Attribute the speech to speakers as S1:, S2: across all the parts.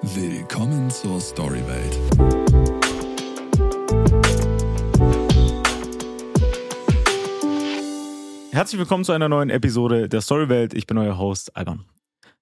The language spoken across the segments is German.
S1: Willkommen zur Storywelt.
S2: Herzlich willkommen zu einer neuen Episode der Storywelt. Ich bin euer Host Alban.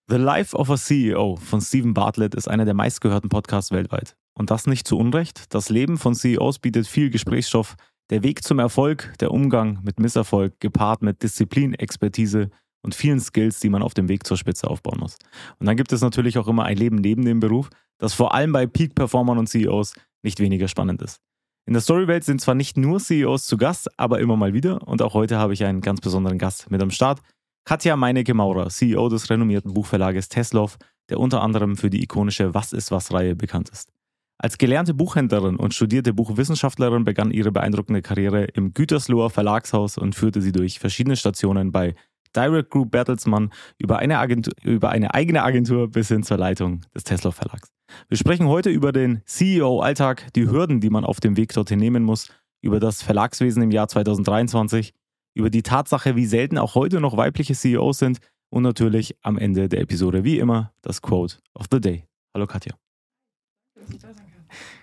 S2: The Life of a CEO von Stephen Bartlett ist einer der meistgehörten Podcasts weltweit. Und das nicht zu Unrecht. Das Leben von CEOs bietet viel Gesprächsstoff. Der Weg zum Erfolg, der Umgang mit Misserfolg, gepaart mit Disziplin, Expertise und vielen Skills, die man auf dem Weg zur Spitze aufbauen muss. Und dann gibt es natürlich auch immer ein Leben neben dem Beruf, das vor allem bei Peak-Performern und CEOs nicht weniger spannend ist. In der Storywelt sind zwar nicht nur CEOs zu Gast, aber immer mal wieder. Und auch heute habe ich einen ganz besonderen Gast mit am Start. Katja Meinecke-Maurer, CEO des renommierten Buchverlages Teslov, der unter anderem für die ikonische Was ist was-Reihe bekannt ist. Als gelernte Buchhändlerin und studierte Buchwissenschaftlerin begann ihre beeindruckende Karriere im Gütersloher Verlagshaus und führte sie durch verschiedene Stationen bei Direct Group Bertelsmann über eine, Agentur, über eine eigene Agentur bis hin zur Leitung des Tesla Verlags. Wir sprechen heute über den CEO-Alltag, die Hürden, die man auf dem Weg dorthin nehmen muss, über das Verlagswesen im Jahr 2023, über die Tatsache, wie selten auch heute noch weibliche CEOs sind und natürlich am Ende der Episode wie immer das Quote of the Day. Hallo Katja.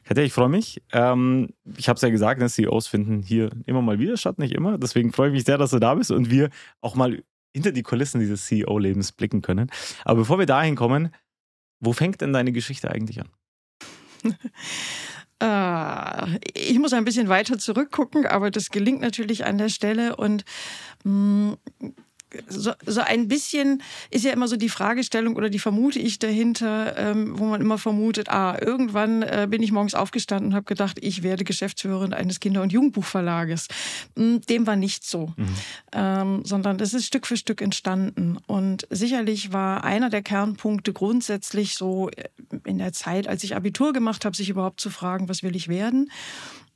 S2: Katja, ich freue mich. Ähm, ich habe es ja gesagt, ne, CEOs finden hier immer mal wieder statt, nicht immer. Deswegen freue ich mich sehr, dass du da bist und wir auch mal hinter die Kulissen dieses CEO-Lebens blicken können. Aber bevor wir dahin kommen, wo fängt denn deine Geschichte eigentlich an?
S3: Äh, ich muss ein bisschen weiter zurückgucken, aber das gelingt natürlich an der Stelle und mm, so, so ein bisschen ist ja immer so die Fragestellung oder die vermute ich dahinter, ähm, wo man immer vermutet, ah, irgendwann äh, bin ich morgens aufgestanden und habe gedacht, ich werde Geschäftsführerin eines Kinder- und Jugendbuchverlages. Hm, dem war nicht so, mhm. ähm, sondern es ist Stück für Stück entstanden. Und sicherlich war einer der Kernpunkte grundsätzlich so äh, in der Zeit, als ich Abitur gemacht habe, sich überhaupt zu fragen, was will ich werden.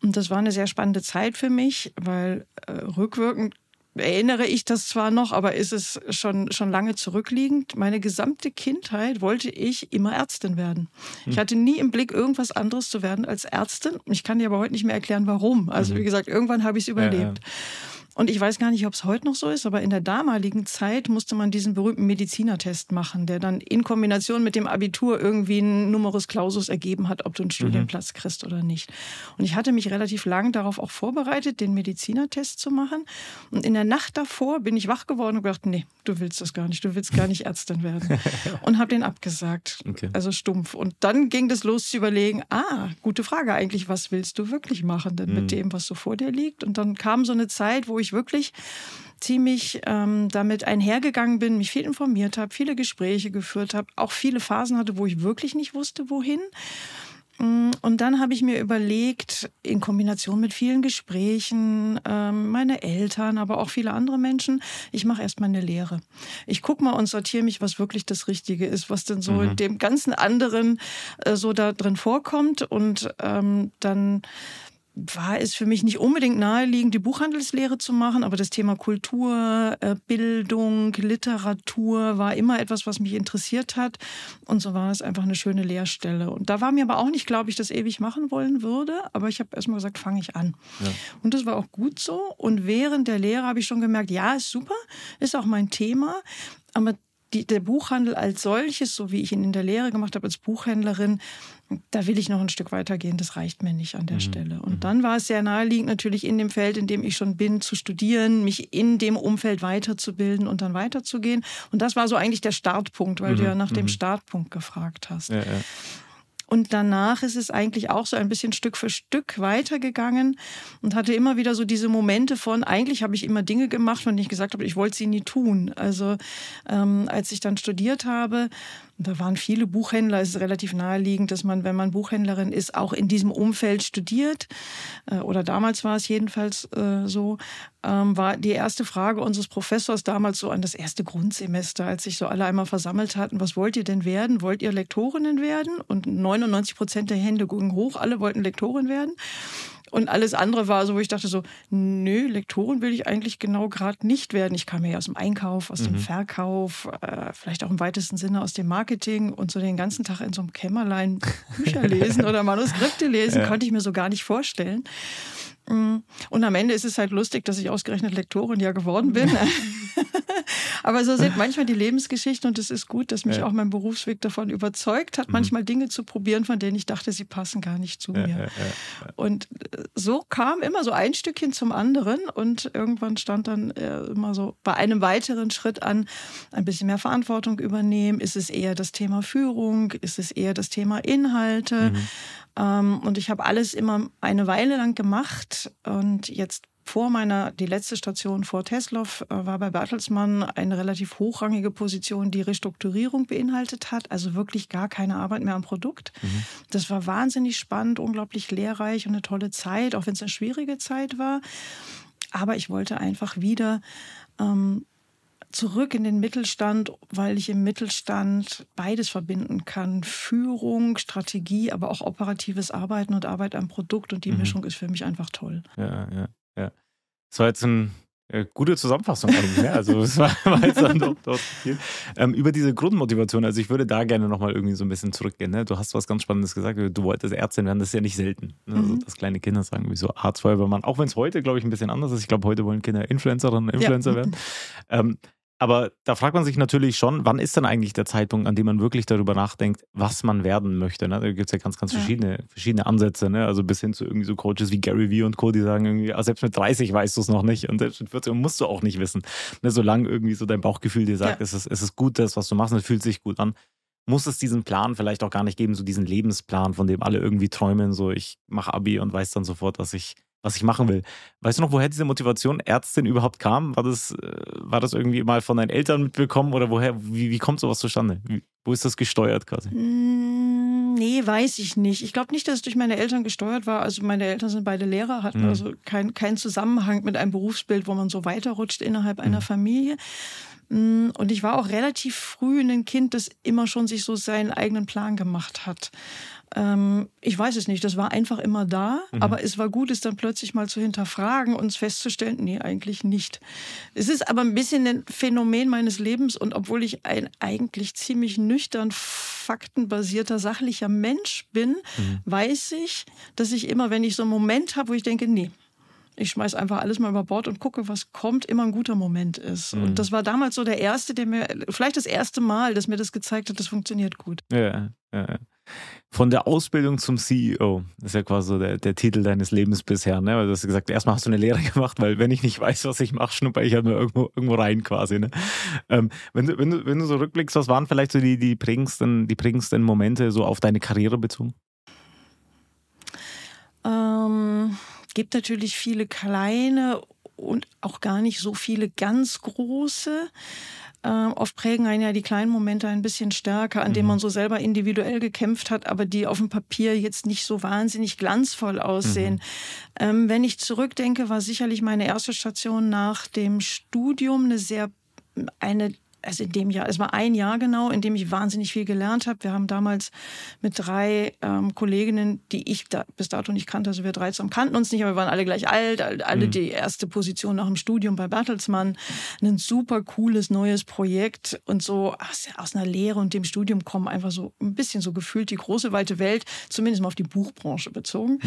S3: Und das war eine sehr spannende Zeit für mich, weil äh, rückwirkend erinnere ich das zwar noch, aber ist es schon, schon lange zurückliegend. Meine gesamte Kindheit wollte ich immer Ärztin werden. Ich hm. hatte nie im Blick, irgendwas anderes zu werden als Ärztin. Ich kann dir aber heute nicht mehr erklären, warum. Also mhm. wie gesagt, irgendwann habe ich es überlebt. Ja, ja. Und ich weiß gar nicht, ob es heute noch so ist, aber in der damaligen Zeit musste man diesen berühmten Medizinertest machen, der dann in Kombination mit dem Abitur irgendwie einen Numerus Clausus ergeben hat, ob du einen mhm. Studienplatz kriegst oder nicht. Und ich hatte mich relativ lang darauf auch vorbereitet, den Medizinertest zu machen. Und in der Nacht davor bin ich wach geworden und gedacht, nee, du willst das gar nicht, du willst gar nicht Ärztin werden. und habe den abgesagt. Okay. Also stumpf. Und dann ging das los zu überlegen, ah, gute Frage eigentlich, was willst du wirklich machen denn mhm. mit dem, was so vor dir liegt? Und dann kam so eine Zeit, wo ich wirklich ziemlich ähm, damit einhergegangen bin, mich viel informiert habe, viele Gespräche geführt habe, auch viele Phasen hatte, wo ich wirklich nicht wusste, wohin. Mm, und dann habe ich mir überlegt, in Kombination mit vielen Gesprächen, ähm, meine Eltern, aber auch viele andere Menschen, ich mache erstmal eine Lehre. Ich gucke mal und sortiere mich, was wirklich das Richtige ist, was denn so mhm. in dem ganzen anderen äh, so da drin vorkommt. Und ähm, dann war es für mich nicht unbedingt naheliegend, die Buchhandelslehre zu machen, aber das Thema Kultur, äh, Bildung, Literatur war immer etwas, was mich interessiert hat. Und so war es einfach eine schöne Lehrstelle. Und da war mir aber auch nicht, glaube ich, das ewig machen wollen würde. Aber ich habe erstmal gesagt, fange ich an. Ja. Und das war auch gut so. Und während der Lehre habe ich schon gemerkt, ja, ist super, ist auch mein Thema. Aber die, der Buchhandel als solches, so wie ich ihn in der Lehre gemacht habe als Buchhändlerin, da will ich noch ein Stück weitergehen. Das reicht mir nicht an der mhm. Stelle. Und mhm. dann war es sehr naheliegend, natürlich in dem Feld, in dem ich schon bin, zu studieren, mich in dem Umfeld weiterzubilden und dann weiterzugehen. Und das war so eigentlich der Startpunkt, weil mhm. du ja nach dem mhm. Startpunkt gefragt hast. Ja, ja. Und danach ist es eigentlich auch so ein bisschen Stück für Stück weitergegangen und hatte immer wieder so diese Momente von, eigentlich habe ich immer Dinge gemacht, von denen ich gesagt habe, ich wollte sie nie tun. Also ähm, als ich dann studiert habe, da waren viele Buchhändler. Es ist relativ naheliegend, dass man, wenn man Buchhändlerin ist, auch in diesem Umfeld studiert. Äh, oder damals war es jedenfalls äh, so. Ähm, war die erste Frage unseres Professors damals so an das erste Grundsemester, als sich so alle einmal versammelt hatten. Was wollt ihr denn werden? Wollt ihr Lektorinnen werden? Und 99 Prozent der Hände gingen hoch. Alle wollten Lektorin werden. Und alles andere war so, wo ich dachte so, nö, Lektorin will ich eigentlich genau gerade nicht werden. Ich kam ja aus dem Einkauf, aus mhm. dem Verkauf, äh, vielleicht auch im weitesten Sinne aus dem Marketing und so den ganzen Tag in so einem Kämmerlein Bücher lesen oder Manuskripte lesen, ja. konnte ich mir so gar nicht vorstellen. Mm. Und am Ende ist es halt lustig, dass ich ausgerechnet Lektorin ja geworden bin. Aber so sind manchmal die Lebensgeschichten und es ist gut, dass mich
S2: Ja.
S3: auch mein Berufsweg davon überzeugt hat,
S2: Mhm.
S3: manchmal Dinge zu probieren, von denen ich dachte, sie passen gar nicht zu mir.
S2: ja, ja.
S3: Und äh, so kam immer so ein Stückchen zum anderen und irgendwann stand dann äh, immer so bei einem weiteren Schritt an, ein bisschen mehr Verantwortung übernehmen. Ist es eher das Thema Führung? Ist es eher das Thema Inhalte? Ähm, und ich habe alles immer eine Weile lang gemacht und jetzt vor meiner, die letzte Station vor Teslow äh, war bei Bertelsmann eine relativ hochrangige Position, die Restrukturierung beinhaltet hat, also wirklich gar keine Arbeit mehr am Produkt. Das war wahnsinnig spannend, unglaublich lehrreich und eine tolle Zeit, auch wenn es eine schwierige Zeit war. Aber ich wollte einfach wieder ähm, zurück in den Mittelstand, weil ich im Mittelstand beides verbinden kann. Führung, Strategie, aber auch operatives Arbeiten und Arbeit am Produkt. Und die
S2: Mhm.
S3: Mischung ist für mich einfach toll.
S2: Ja, ja, ja. Das war jetzt eine äh, gute Zusammenfassung eigentlich. Ne? Also es war, war jetzt dann doch, doch viel. Ähm, über diese Grundmotivation, also ich würde da gerne nochmal irgendwie so ein bisschen zurückgehen. Ne? Du hast was ganz Spannendes gesagt, du wolltest Ärztin werden, das ist ja nicht selten. Ne? Also,
S3: Mhm.
S2: dass kleine Kinder sagen, wie so Arztfeuerwehrmann, auch wenn es heute, glaube ich, ein bisschen anders ist. Ich glaube, heute wollen Kinder Influencerinnen und Influencer werden. Ähm, aber da fragt man sich natürlich schon, wann ist denn eigentlich der Zeitpunkt, an dem man wirklich darüber nachdenkt, was man werden möchte? Ne? Da gibt es ja ganz, ganz
S3: Ja.
S2: verschiedene, verschiedene Ansätze. Ne? Also bis hin zu irgendwie so Coaches wie Gary Vee und Co., die sagen irgendwie, ah, selbst mit 30 weißt du es noch nicht und selbst mit 40 musst du auch nicht wissen. Ne? Solange irgendwie so dein Bauchgefühl dir sagt,
S3: Ja.
S2: es, ist, es ist gut, das, was du machst und es fühlt sich gut an, muss es diesen Plan vielleicht auch gar nicht geben, so diesen Lebensplan, von dem alle irgendwie träumen, so ich mache Abi und weiß dann sofort, dass ich was ich machen will. Weißt du noch, woher diese Motivation Ärztin überhaupt kam? War das, äh, war das irgendwie mal von deinen Eltern mitbekommen oder woher, wie, wie kommt sowas zustande? Wie, wo ist das gesteuert quasi?
S3: Mm, Nee, weiß ich nicht. Ich glaube nicht, dass es durch meine Eltern gesteuert war. Also meine Eltern sind beide Lehrer, hatten
S2: Mhm.
S3: also keinen kein Zusammenhang mit einem Berufsbild, wo man so weiterrutscht innerhalb einer
S2: Mhm.
S3: Familie. Mm, Und ich war auch relativ früh ein Kind, das immer schon sich so seinen eigenen Plan gemacht hat. Ähm, ich weiß es nicht, das war einfach immer da,
S2: Mhm.
S3: aber es war gut, es dann plötzlich mal zu hinterfragen und festzustellen, nee, eigentlich nicht. Es ist aber ein bisschen ein Phänomen meines Lebens und obwohl ich ein eigentlich ziemlich nüchtern, faktenbasierter, sachlicher Mensch bin,
S2: Mhm.
S3: weiß ich, dass ich immer, wenn ich so einen Moment habe, wo ich denke, nee, ich schmeiß einfach alles mal über Bord und gucke, was kommt, immer ein guter Moment ist.
S2: Mhm.
S3: Und das war damals so der erste, der mir, vielleicht das erste Mal, dass mir das gezeigt hat, das funktioniert gut.
S2: Ja, ja. Von der Ausbildung zum CEO, das ist ja quasi so der, der Titel deines Lebens bisher, ne? Weil du hast gesagt, erstmal hast du eine Lehre gemacht, weil wenn ich nicht weiß, was ich mache, schnupper ich halt nur irgendwo, irgendwo rein quasi. Ne? Ähm, wenn, du, wenn, du, wenn du so rückblickst, was waren vielleicht so die, die, prägendsten, die prägendsten Momente so auf deine Karriere bezogen?
S3: Ähm, gibt natürlich viele kleine und auch gar nicht so viele ganz große. Ähm, oft prägen einen ja die kleinen Momente ein bisschen stärker, an denen
S2: Mhm.
S3: man so selber individuell gekämpft hat, aber die auf dem Papier jetzt nicht so wahnsinnig glanzvoll aussehen. Ähm, wenn ich zurückdenke, war sicherlich meine erste Station nach dem Studium eine sehr eine also in dem Jahr, es war ein Jahr genau, in dem ich wahnsinnig viel gelernt habe. Wir haben damals mit drei ähm, Kolleginnen, die ich da bis dato nicht kannte, also wir drei zusammen kannten uns nicht, aber wir waren alle gleich alt, all- alle
S2: Mhm.
S3: die erste Position nach dem Studium bei Bertelsmann. Ein super cooles neues Projekt und so aus, aus einer Lehre und dem Studium kommen einfach so ein bisschen so gefühlt die große weite Welt, zumindest mal auf die Buchbranche bezogen.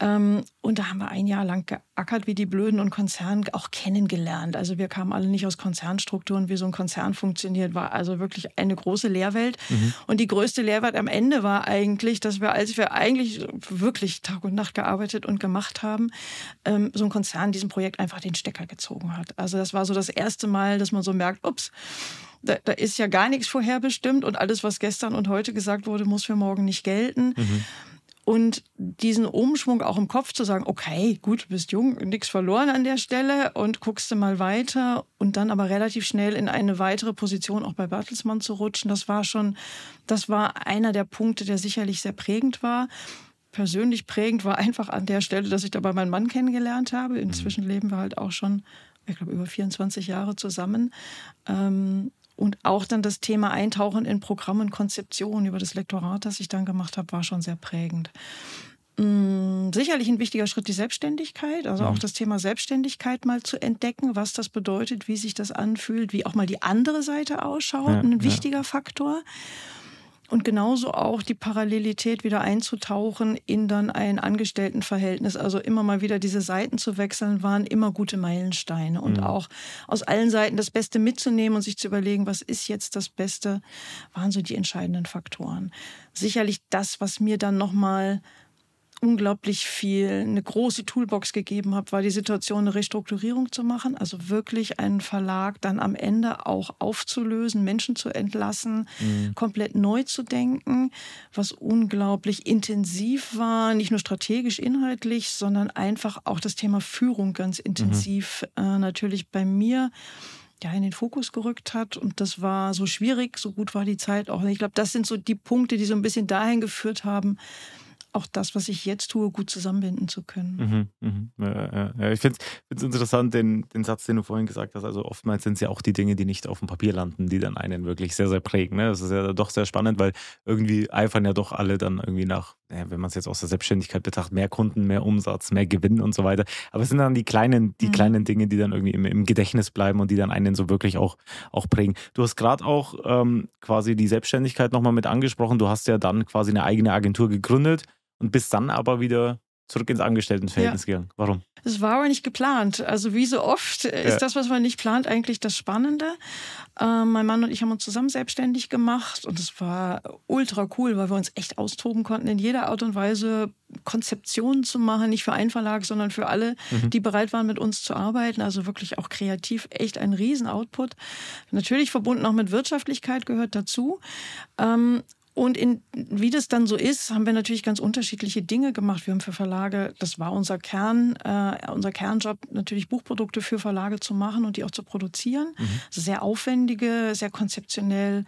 S3: Ähm, und da haben wir ein Jahr lang geackert wie die Blöden und Konzern auch kennengelernt. Also wir kamen alle nicht aus Konzernstrukturen, wie so ein Konzern funktioniert, war also wirklich eine große Lehrwelt. Und die größte Lehrwelt am Ende war eigentlich, dass wir, als wir eigentlich wirklich Tag und Nacht gearbeitet und gemacht haben, ähm, so ein Konzern diesem Projekt einfach den Stecker gezogen hat. Also das war so das erste Mal, dass man so merkt, ups, da, da ist ja gar nichts vorherbestimmt und alles, was gestern und heute gesagt wurde, muss für morgen nicht gelten. Und diesen Umschwung auch im Kopf zu sagen, okay, gut, du bist jung, nichts verloren an der Stelle und guckst du mal weiter und dann aber relativ schnell in eine weitere Position auch bei Bertelsmann zu rutschen, das war schon, das war einer der Punkte, der sicherlich sehr prägend war. Persönlich prägend war einfach an der Stelle, dass ich dabei meinen Mann kennengelernt habe. Inzwischen leben wir halt auch schon, ich glaube, über 24 Jahre zusammen. Und auch dann das Thema Eintauchen in Programm und Konzeption über das Lektorat, das ich dann gemacht habe, war schon sehr prägend. Mm, Sicherlich ein wichtiger Schritt die Selbstständigkeit, also auch das Thema Selbstständigkeit mal zu entdecken, was das bedeutet, wie sich das anfühlt, wie auch mal die andere Seite ausschaut,
S2: Ja,
S3: ein
S2: ja.
S3: wichtiger Faktor. Und genauso auch die Parallelität wieder einzutauchen in dann ein Angestelltenverhältnis. Also immer mal wieder diese Seiten zu wechseln, waren immer gute Meilensteine. Und mhm. auch aus allen Seiten das Beste mitzunehmen und sich zu überlegen, was ist jetzt das Beste, waren so die entscheidenden Faktoren. Sicherlich das, was mir dann nochmal unglaublich viel, eine große Toolbox gegeben habe, war die Situation, eine Restrukturierung zu machen. Also wirklich einen Verlag dann am Ende auch aufzulösen, Menschen zu entlassen, mhm. komplett neu zu denken, was unglaublich intensiv war, nicht nur strategisch, inhaltlich, sondern einfach auch das Thema Führung ganz intensiv mhm. äh, natürlich bei mir ja, in den Fokus gerückt hat. Und das war so schwierig, so gut war die Zeit auch. Ich glaube, das sind so die Punkte, die so ein bisschen dahin geführt haben, auch das, was ich jetzt tue, gut zusammenbinden zu können.
S2: Mhm, mhm. Ja, ja. Ich finde es interessant, den, den Satz, den du vorhin gesagt hast. Also oftmals sind es ja auch die Dinge, die nicht auf dem Papier landen, die dann einen wirklich sehr, sehr prägen. Ne? Das ist ja doch sehr spannend, weil irgendwie eifern ja doch alle dann irgendwie nach, wenn man es jetzt aus der Selbstständigkeit betrachtet, mehr Kunden, mehr Umsatz, mehr Gewinn und so weiter. Aber es sind dann die kleinen, die mhm. kleinen Dinge, die dann irgendwie im, im, Gedächtnis bleiben und die dann einen so wirklich auch, auch prägen. Du hast gerade auch ähm, quasi die Selbstständigkeit nochmal mit angesprochen. Du hast ja dann quasi eine eigene Agentur gegründet und bist dann aber wieder zurück ins Angestelltenverhältnis ja. gegangen. Warum?
S3: Es war aber nicht geplant. Also wie so oft ist ja. das, was man nicht plant, eigentlich das Spannende. Äh, mein Mann und ich haben uns zusammen selbstständig gemacht und es war ultra cool, weil wir uns echt austoben konnten, in jeder Art und Weise Konzeptionen zu machen, nicht für einen Verlag, sondern für alle, mhm. die bereit waren, mit uns zu arbeiten. Also wirklich auch kreativ, echt ein Riesen-Output. Natürlich verbunden auch mit Wirtschaftlichkeit gehört dazu. Ähm, und in, wie das dann so ist, haben wir natürlich ganz unterschiedliche Dinge gemacht. Wir haben für Verlage, das war unser Kern, äh, unser Kernjob, natürlich Buchprodukte für Verlage zu machen und die auch zu produzieren. Mhm. Also sehr aufwendige, sehr konzeptionell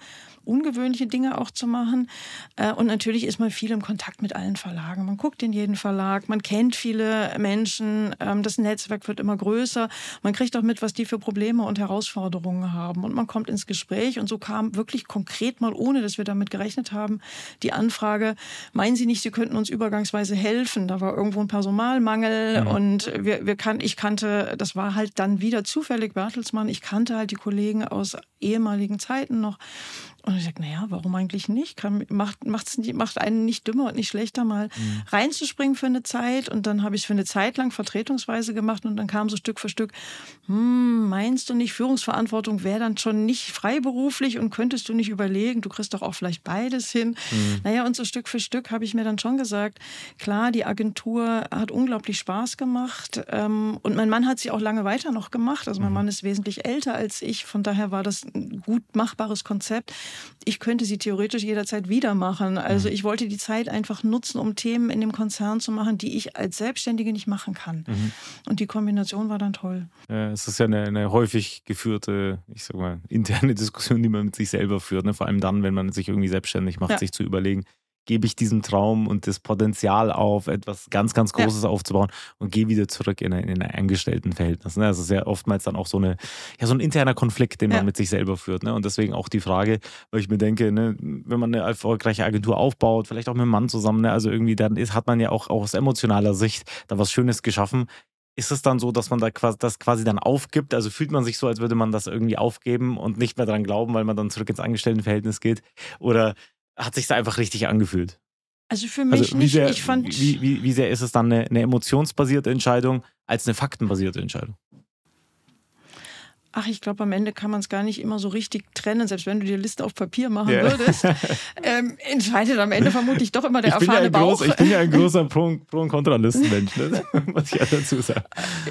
S3: ungewöhnliche Dinge auch zu machen. Äh, und natürlich ist man viel im Kontakt mit allen Verlagen. Man guckt in jeden Verlag, man kennt viele Menschen, ähm, das Netzwerk wird immer größer. Man kriegt auch mit, was die für Probleme und Herausforderungen haben. Und man kommt ins Gespräch. Und so kam wirklich konkret mal, ohne dass wir damit gerechnet haben, die Anfrage, meinen Sie nicht, Sie könnten uns übergangsweise helfen? Da war irgendwo ein Personalmangel. Mhm. Und wir, wir kan ich kannte, das war halt dann wieder zufällig Bertelsmann. Ich kannte halt die Kollegen aus ehemaligen Zeiten noch. Und ich sage, naja, warum eigentlich nicht? Kann, macht, macht's nicht? Macht einen nicht dümmer und nicht schlechter, mal mhm. reinzuspringen für eine Zeit. Und dann habe ich es für eine Zeit lang vertretungsweise gemacht und dann kam so Stück für Stück, hm, meinst du nicht, Führungsverantwortung wäre dann schon nicht freiberuflich und könntest du nicht überlegen, du kriegst doch auch vielleicht beides hin. Mhm. Naja, und so Stück für Stück habe ich mir dann schon gesagt, klar, die Agentur hat unglaublich Spaß gemacht. Ähm, und mein Mann hat sie auch lange weiter noch gemacht. Also mein mhm. Mann ist wesentlich älter als ich, von daher war das ein gut machbares Konzept ich könnte sie theoretisch jederzeit wieder machen. Also mhm. ich wollte die Zeit einfach nutzen, um Themen in dem Konzern zu machen, die ich als Selbstständige nicht machen kann. Mhm. Und die Kombination war dann toll.
S2: Ja, es ist ja eine, eine, häufig geführte, ich sag mal, interne Diskussion, die man mit sich selber führt. Ne? Vor allem dann, wenn man sich irgendwie selbstständig macht, ja. sich zu überlegen, gebe ich diesem Traum und das Potenzial auf, etwas ganz, ganz Großes ja. aufzubauen und gehe wieder zurück in, in ein Angestelltenverhältnis. Ne? Das ist ja oftmals dann auch so, eine, ja, so ein interner Konflikt, den man ja. mit sich selber führt. Ne? Und deswegen auch die Frage, weil ich mir denke, ne, wenn man eine erfolgreiche Agentur aufbaut, vielleicht auch mit einem Mann zusammen, ne? also irgendwie, dann ist, hat man ja auch, auch aus emotionaler Sicht da was Schönes geschaffen ist es dann so, dass man da quasi, das quasi dann aufgibt? Also fühlt man sich so, als würde man das irgendwie aufgeben und nicht mehr dran glauben, weil man dann zurück ins Angestelltenverhältnis geht? Oder hat sich da einfach richtig angefühlt.
S3: Also für mich also nicht.
S2: Sehr,
S3: ich fand
S2: wie, wie, wie sehr ist es dann eine, eine emotionsbasierte Entscheidung als eine faktenbasierte Entscheidung?
S3: Ach, ich glaube, am Ende kann man es gar nicht immer so richtig trennen, selbst wenn du die Liste auf Papier machen yeah. würdest. ähm, entscheidet am Ende vermutlich doch immer der ich erfahrene Bauch.
S2: Groß, ich bin ja ein großer Pro-, Pro und Kontralistenmensch, ne? muss ich ja dazu sagen.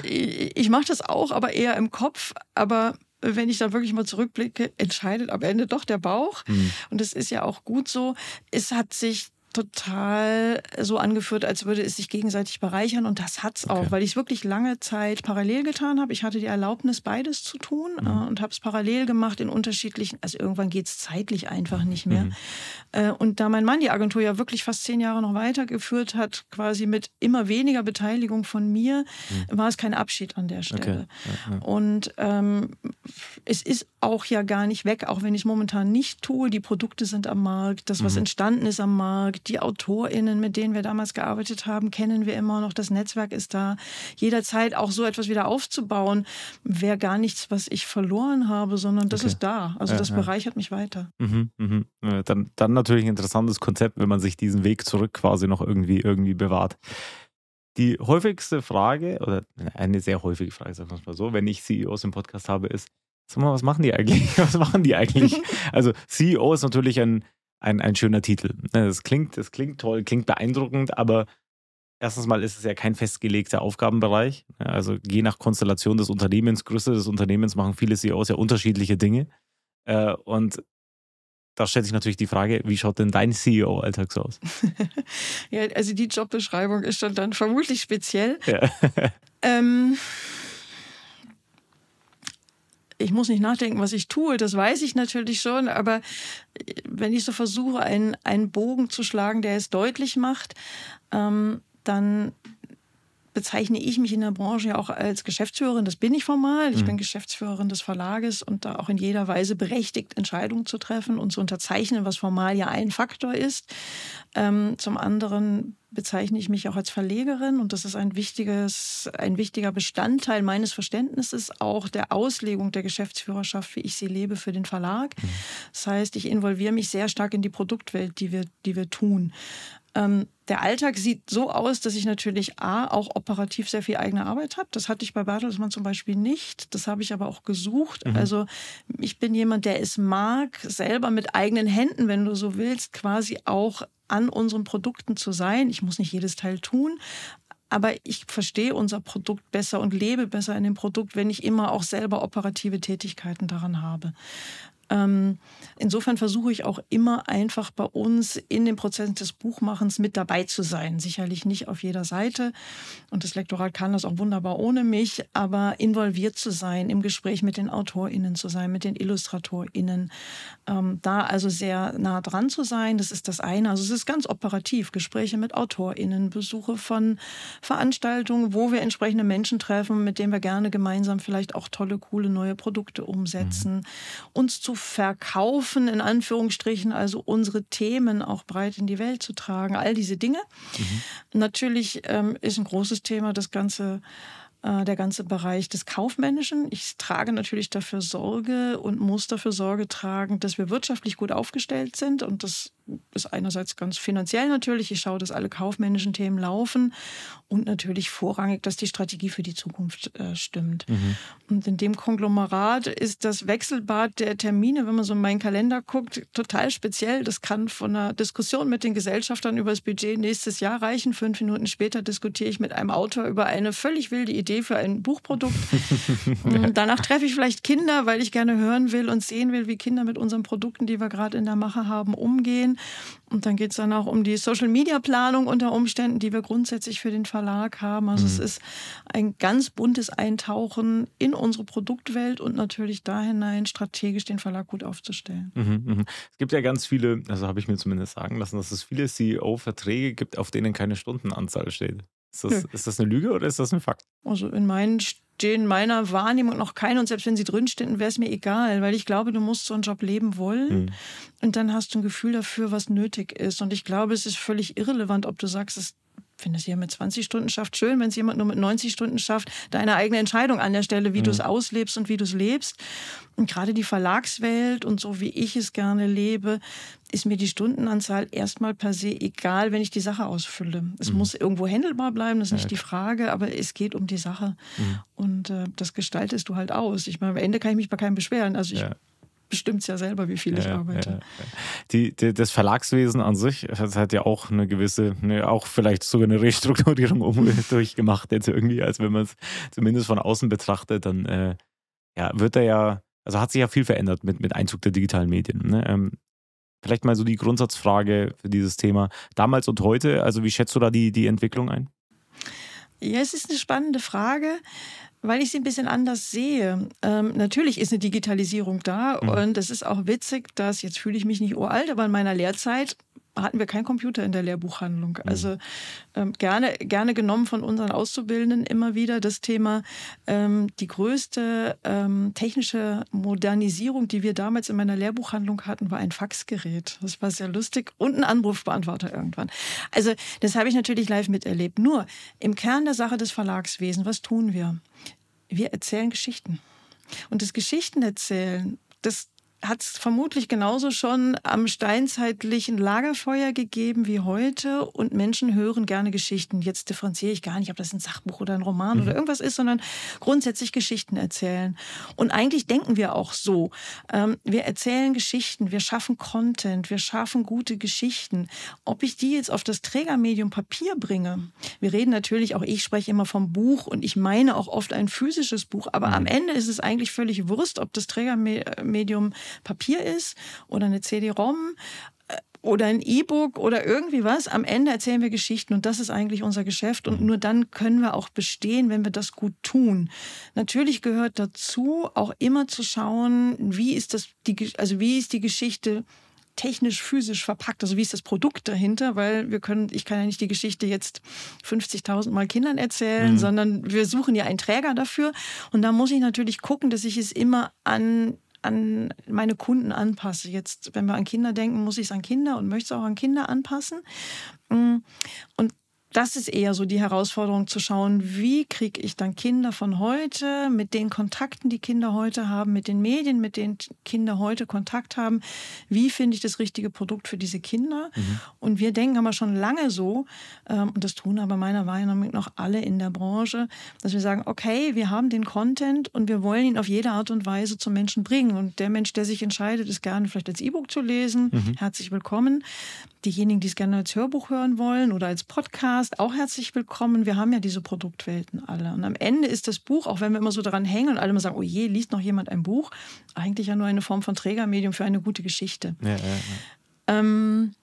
S3: Ich, ich mache das auch, aber eher im Kopf. Aber wenn ich da wirklich mal zurückblicke, entscheidet am Ende doch der Bauch. Hm. Und das ist ja auch gut so. Es hat sich total so angeführt, als würde es sich gegenseitig bereichern. Und das hat es auch, okay. weil ich es wirklich lange Zeit parallel getan habe. Ich hatte die Erlaubnis, beides zu tun mhm. äh, und habe es parallel gemacht in unterschiedlichen, also irgendwann geht es zeitlich einfach nicht mehr. Mhm. Äh, und da mein Mann die Agentur ja wirklich fast zehn Jahre noch weitergeführt hat, quasi mit immer weniger Beteiligung von mir, mhm. war es kein Abschied an der Stelle. Okay. Ja, ja. Und ähm, es ist auch ja gar nicht weg, auch wenn ich es momentan nicht tue. Die Produkte sind am Markt, das, was mhm. entstanden ist am Markt, Die AutorInnen, mit denen wir damals gearbeitet haben, kennen wir immer noch. Das Netzwerk ist da. Jederzeit auch so etwas wieder aufzubauen, wäre gar nichts, was ich verloren habe, sondern das okay. ist da. Also ja, das ja. bereichert mich weiter.
S2: Mhm, mhm. Dann, dann natürlich ein interessantes Konzept, wenn man sich diesen Weg zurück quasi noch irgendwie, irgendwie bewahrt. Die häufigste Frage, oder eine sehr häufige Frage, sagen wir es mal so, wenn ich CEOs im Podcast habe, ist, sag mal, was machen die eigentlich? Was machen die eigentlich? also CEO ist natürlich ein, ein, ein schöner Titel. Das klingt, das klingt toll, klingt beeindruckend, aber erstens mal ist es ja kein festgelegter Aufgabenbereich. Also je nach Konstellation des Unternehmens, Größe des Unternehmens machen viele CEOs ja unterschiedliche Dinge. Äh, und da stellt sich natürlich die Frage, wie schaut denn dein CEO-Alltag so aus?
S3: ja, also die Jobbeschreibung ist schon dann vermutlich speziell. Ja. ähm, ich muss nicht nachdenken, was ich tue, das weiß ich natürlich schon, aber wenn ich so versuche, einen, einen Bogen zu schlagen, der es deutlich macht, ähm, dann bezeichne ich mich in der Branche ja auch als Geschäftsführerin. Das bin ich formal. Ich mhm. bin Geschäftsführerin des Verlages und da auch in jeder Weise berechtigt, Entscheidungen zu treffen und zu unterzeichnen, was formal ja ein Faktor ist. Ähm, zum anderen bezeichne ich mich auch als Verlegerin und das ist ein wichtiges, ein wichtiger Bestandteil meines Verständnisses auch der Auslegung der Geschäftsführerschaft, wie ich sie lebe für den Verlag. Mhm. Das heißt, ich involviere mich sehr stark in die Produktwelt, die wir, die wir tun. Ähm, der Alltag sieht so aus, dass ich natürlich A, auch operativ sehr viel eigene Arbeit habe. Das hatte ich bei Bertelsmann zum Beispiel nicht. Das habe ich aber auch gesucht. Mhm. Also ich bin jemand, der es mag, selber mit eigenen Händen, wenn du so willst, quasi auch an unseren Produkten zu sein. Ich muss nicht jedes Teil tun, aber ich verstehe unser Produkt besser und lebe besser in dem Produkt, wenn ich immer auch selber operative Tätigkeiten daran habe. Ähm, insofern versuche ich auch immer einfach bei uns in dem Prozess des Buchmachens mit dabei zu sein. Sicherlich nicht auf jeder Seite und das Lektorat kann das auch wunderbar ohne mich, aber involviert zu sein, im Gespräch mit den AutorInnen zu sein, mit den IllustratorInnen, ähm, da also sehr nah dran zu sein, das ist das eine. Also es ist ganz operativ, Gespräche mit AutorInnen, Besuche von Veranstaltungen, wo wir entsprechende Menschen treffen, mit denen wir gerne gemeinsam vielleicht auch tolle, coole neue Produkte umsetzen, mhm. uns zu verkaufen, in Anführungsstrichen, also unsere Themen auch breit in die Welt zu tragen, all diese Dinge. Mhm. Natürlich ähm, ist ein großes Thema das ganze äh, der ganze Bereich des Kaufmännischen. Ich trage natürlich dafür Sorge und muss dafür Sorge tragen, dass wir wirtschaftlich gut aufgestellt sind. Und das ist einerseits ganz finanziell natürlich. Ich schaue, dass alle kaufmännischen Themen laufen und natürlich vorrangig, dass die Strategie für die Zukunft äh, stimmt. Mhm. Und in dem Konglomerat ist das Wechselbad der Termine, wenn man so in meinen Kalender guckt, total speziell. Das kann von einer Diskussion mit den Gesellschaftern über das Budget nächstes Jahr reichen. Fünf Minuten später diskutiere ich mit einem Autor über eine völlig wilde Idee für ein Buchprodukt. Danach treffe ich vielleicht Kinder, weil ich gerne hören will und sehen will, wie Kinder mit unseren Produkten, die wir gerade in der Mache haben, umgehen. Und dann geht es dann auch um die Social-Media-Planung unter Umständen, die wir grundsätzlich für den Verlag haben. Also mhm. es ist ein ganz buntes Eintauchen in unsere Produktwelt und natürlich da hinein strategisch den Verlag gut aufzustellen.
S2: Mhm, mh. Es gibt ja ganz viele, also habe ich mir zumindest sagen lassen, dass es viele CEO-Verträge gibt, auf denen keine Stundenanzahl steht. Ist das, ist das, eine Lüge oder ist das ein Fakt?
S3: Also in meinen stehen meiner Wahrnehmung noch keine und selbst wenn sie drinstehen, wäre es mir egal, weil ich glaube, du musst so einen Job leben wollen mhm. und dann hast du ein Gefühl dafür, was nötig ist. Und ich glaube, es ist völlig irrelevant, ob du sagst, es finde es jemand mit 20 Stunden schafft, schön. Wenn es jemand nur mit 90 Stunden schafft, deine eigene Entscheidung an der Stelle, wie mhm. du es auslebst und wie du es lebst. Und gerade die Verlagswelt und so wie ich es gerne lebe, ist mir die Stundenanzahl erstmal per se egal, wenn ich die Sache ausfülle. Es mhm. muss irgendwo händelbar bleiben, das ist nicht ja. die Frage, aber es geht um die Sache. Mhm. Und äh, das gestaltest du halt aus. Ich meine, am Ende kann ich mich bei keinem beschweren. Also ich ja bestimmt es ja selber, wie viel ja, ich arbeite. Ja, ja.
S2: Die, die, das Verlagswesen an sich hat ja auch eine gewisse, eine, auch vielleicht sogar eine Restrukturierung um, durchgemacht, jetzt irgendwie, als wenn man es zumindest von außen betrachtet, dann äh, ja, wird er ja, also hat sich ja viel verändert mit, mit Einzug der digitalen Medien. Ne? Ähm, vielleicht mal so die Grundsatzfrage für dieses Thema. Damals und heute, also wie schätzt du da die, die Entwicklung ein?
S3: Ja, es ist eine spannende Frage weil ich sie ein bisschen anders sehe. Ähm, natürlich ist eine Digitalisierung da mhm. und es ist auch witzig, dass, jetzt fühle ich mich nicht uralt, aber in meiner Lehrzeit hatten wir keinen Computer in der Lehrbuchhandlung. Mhm. Also ähm, gerne, gerne genommen von unseren Auszubildenden immer wieder das Thema, ähm, die größte ähm, technische Modernisierung, die wir damals in meiner Lehrbuchhandlung hatten, war ein Faxgerät. Das war sehr lustig und ein Anrufbeantworter irgendwann. Also das habe ich natürlich live miterlebt. Nur im Kern der Sache des Verlagswesens, was tun wir? Wir erzählen Geschichten. Und das Geschichtenerzählen, das hat es vermutlich genauso schon am steinzeitlichen Lagerfeuer gegeben wie heute und Menschen hören gerne Geschichten. Jetzt differenziere ich gar nicht, ob das ein Sachbuch oder ein Roman mhm. oder irgendwas ist, sondern grundsätzlich Geschichten erzählen. Und eigentlich denken wir auch so. Ähm, wir erzählen Geschichten, wir schaffen Content, wir schaffen gute Geschichten. Ob ich die jetzt auf das Trägermedium Papier bringe, wir reden natürlich, auch ich spreche immer vom Buch und ich meine auch oft ein physisches Buch, aber mhm. am Ende ist es eigentlich völlig Wurst, ob das Trägermedium Papier ist oder eine CD-ROM äh, oder ein E-Book oder irgendwie was. Am Ende erzählen wir Geschichten und das ist eigentlich unser Geschäft und mhm. nur dann können wir auch bestehen, wenn wir das gut tun. Natürlich gehört dazu auch immer zu schauen, wie ist das die also wie ist die Geschichte technisch, physisch verpackt? Also wie ist das Produkt dahinter? Weil wir können, ich kann ja nicht die Geschichte jetzt 50.000 Mal Kindern erzählen, mhm. sondern wir suchen ja einen Träger dafür. Und da muss ich natürlich gucken, dass ich es immer an an meine Kunden anpasse. Jetzt, wenn wir an Kinder denken, muss ich es an Kinder und möchte es auch an Kinder anpassen. Mm, und das ist eher so die Herausforderung zu schauen, wie kriege ich dann Kinder von heute mit den Kontakten, die Kinder heute haben, mit den Medien, mit denen Kinder heute Kontakt haben, wie finde ich das richtige Produkt für diese Kinder? Mhm. Und wir denken aber schon lange so, ähm, und das tun aber meiner Meinung nach noch alle in der Branche, dass wir sagen, okay, wir haben den Content und wir wollen ihn auf jede Art und Weise zum Menschen bringen. Und der Mensch, der sich entscheidet, es gerne vielleicht als E-Book zu lesen, mhm. herzlich willkommen. Diejenigen, die es gerne als Hörbuch hören wollen oder als Podcast, Podcast auch herzlich willkommen. Wir haben ja diese Produktwelten alle. Und am Ende ist das Buch, auch wenn wir immer so daran hängen und alle immer sagen, oh je, liest noch jemand ein Buch, eigentlich ja nur eine Form von Trägermedium für eine gute Geschichte. Ja, ja, ja. Ähm,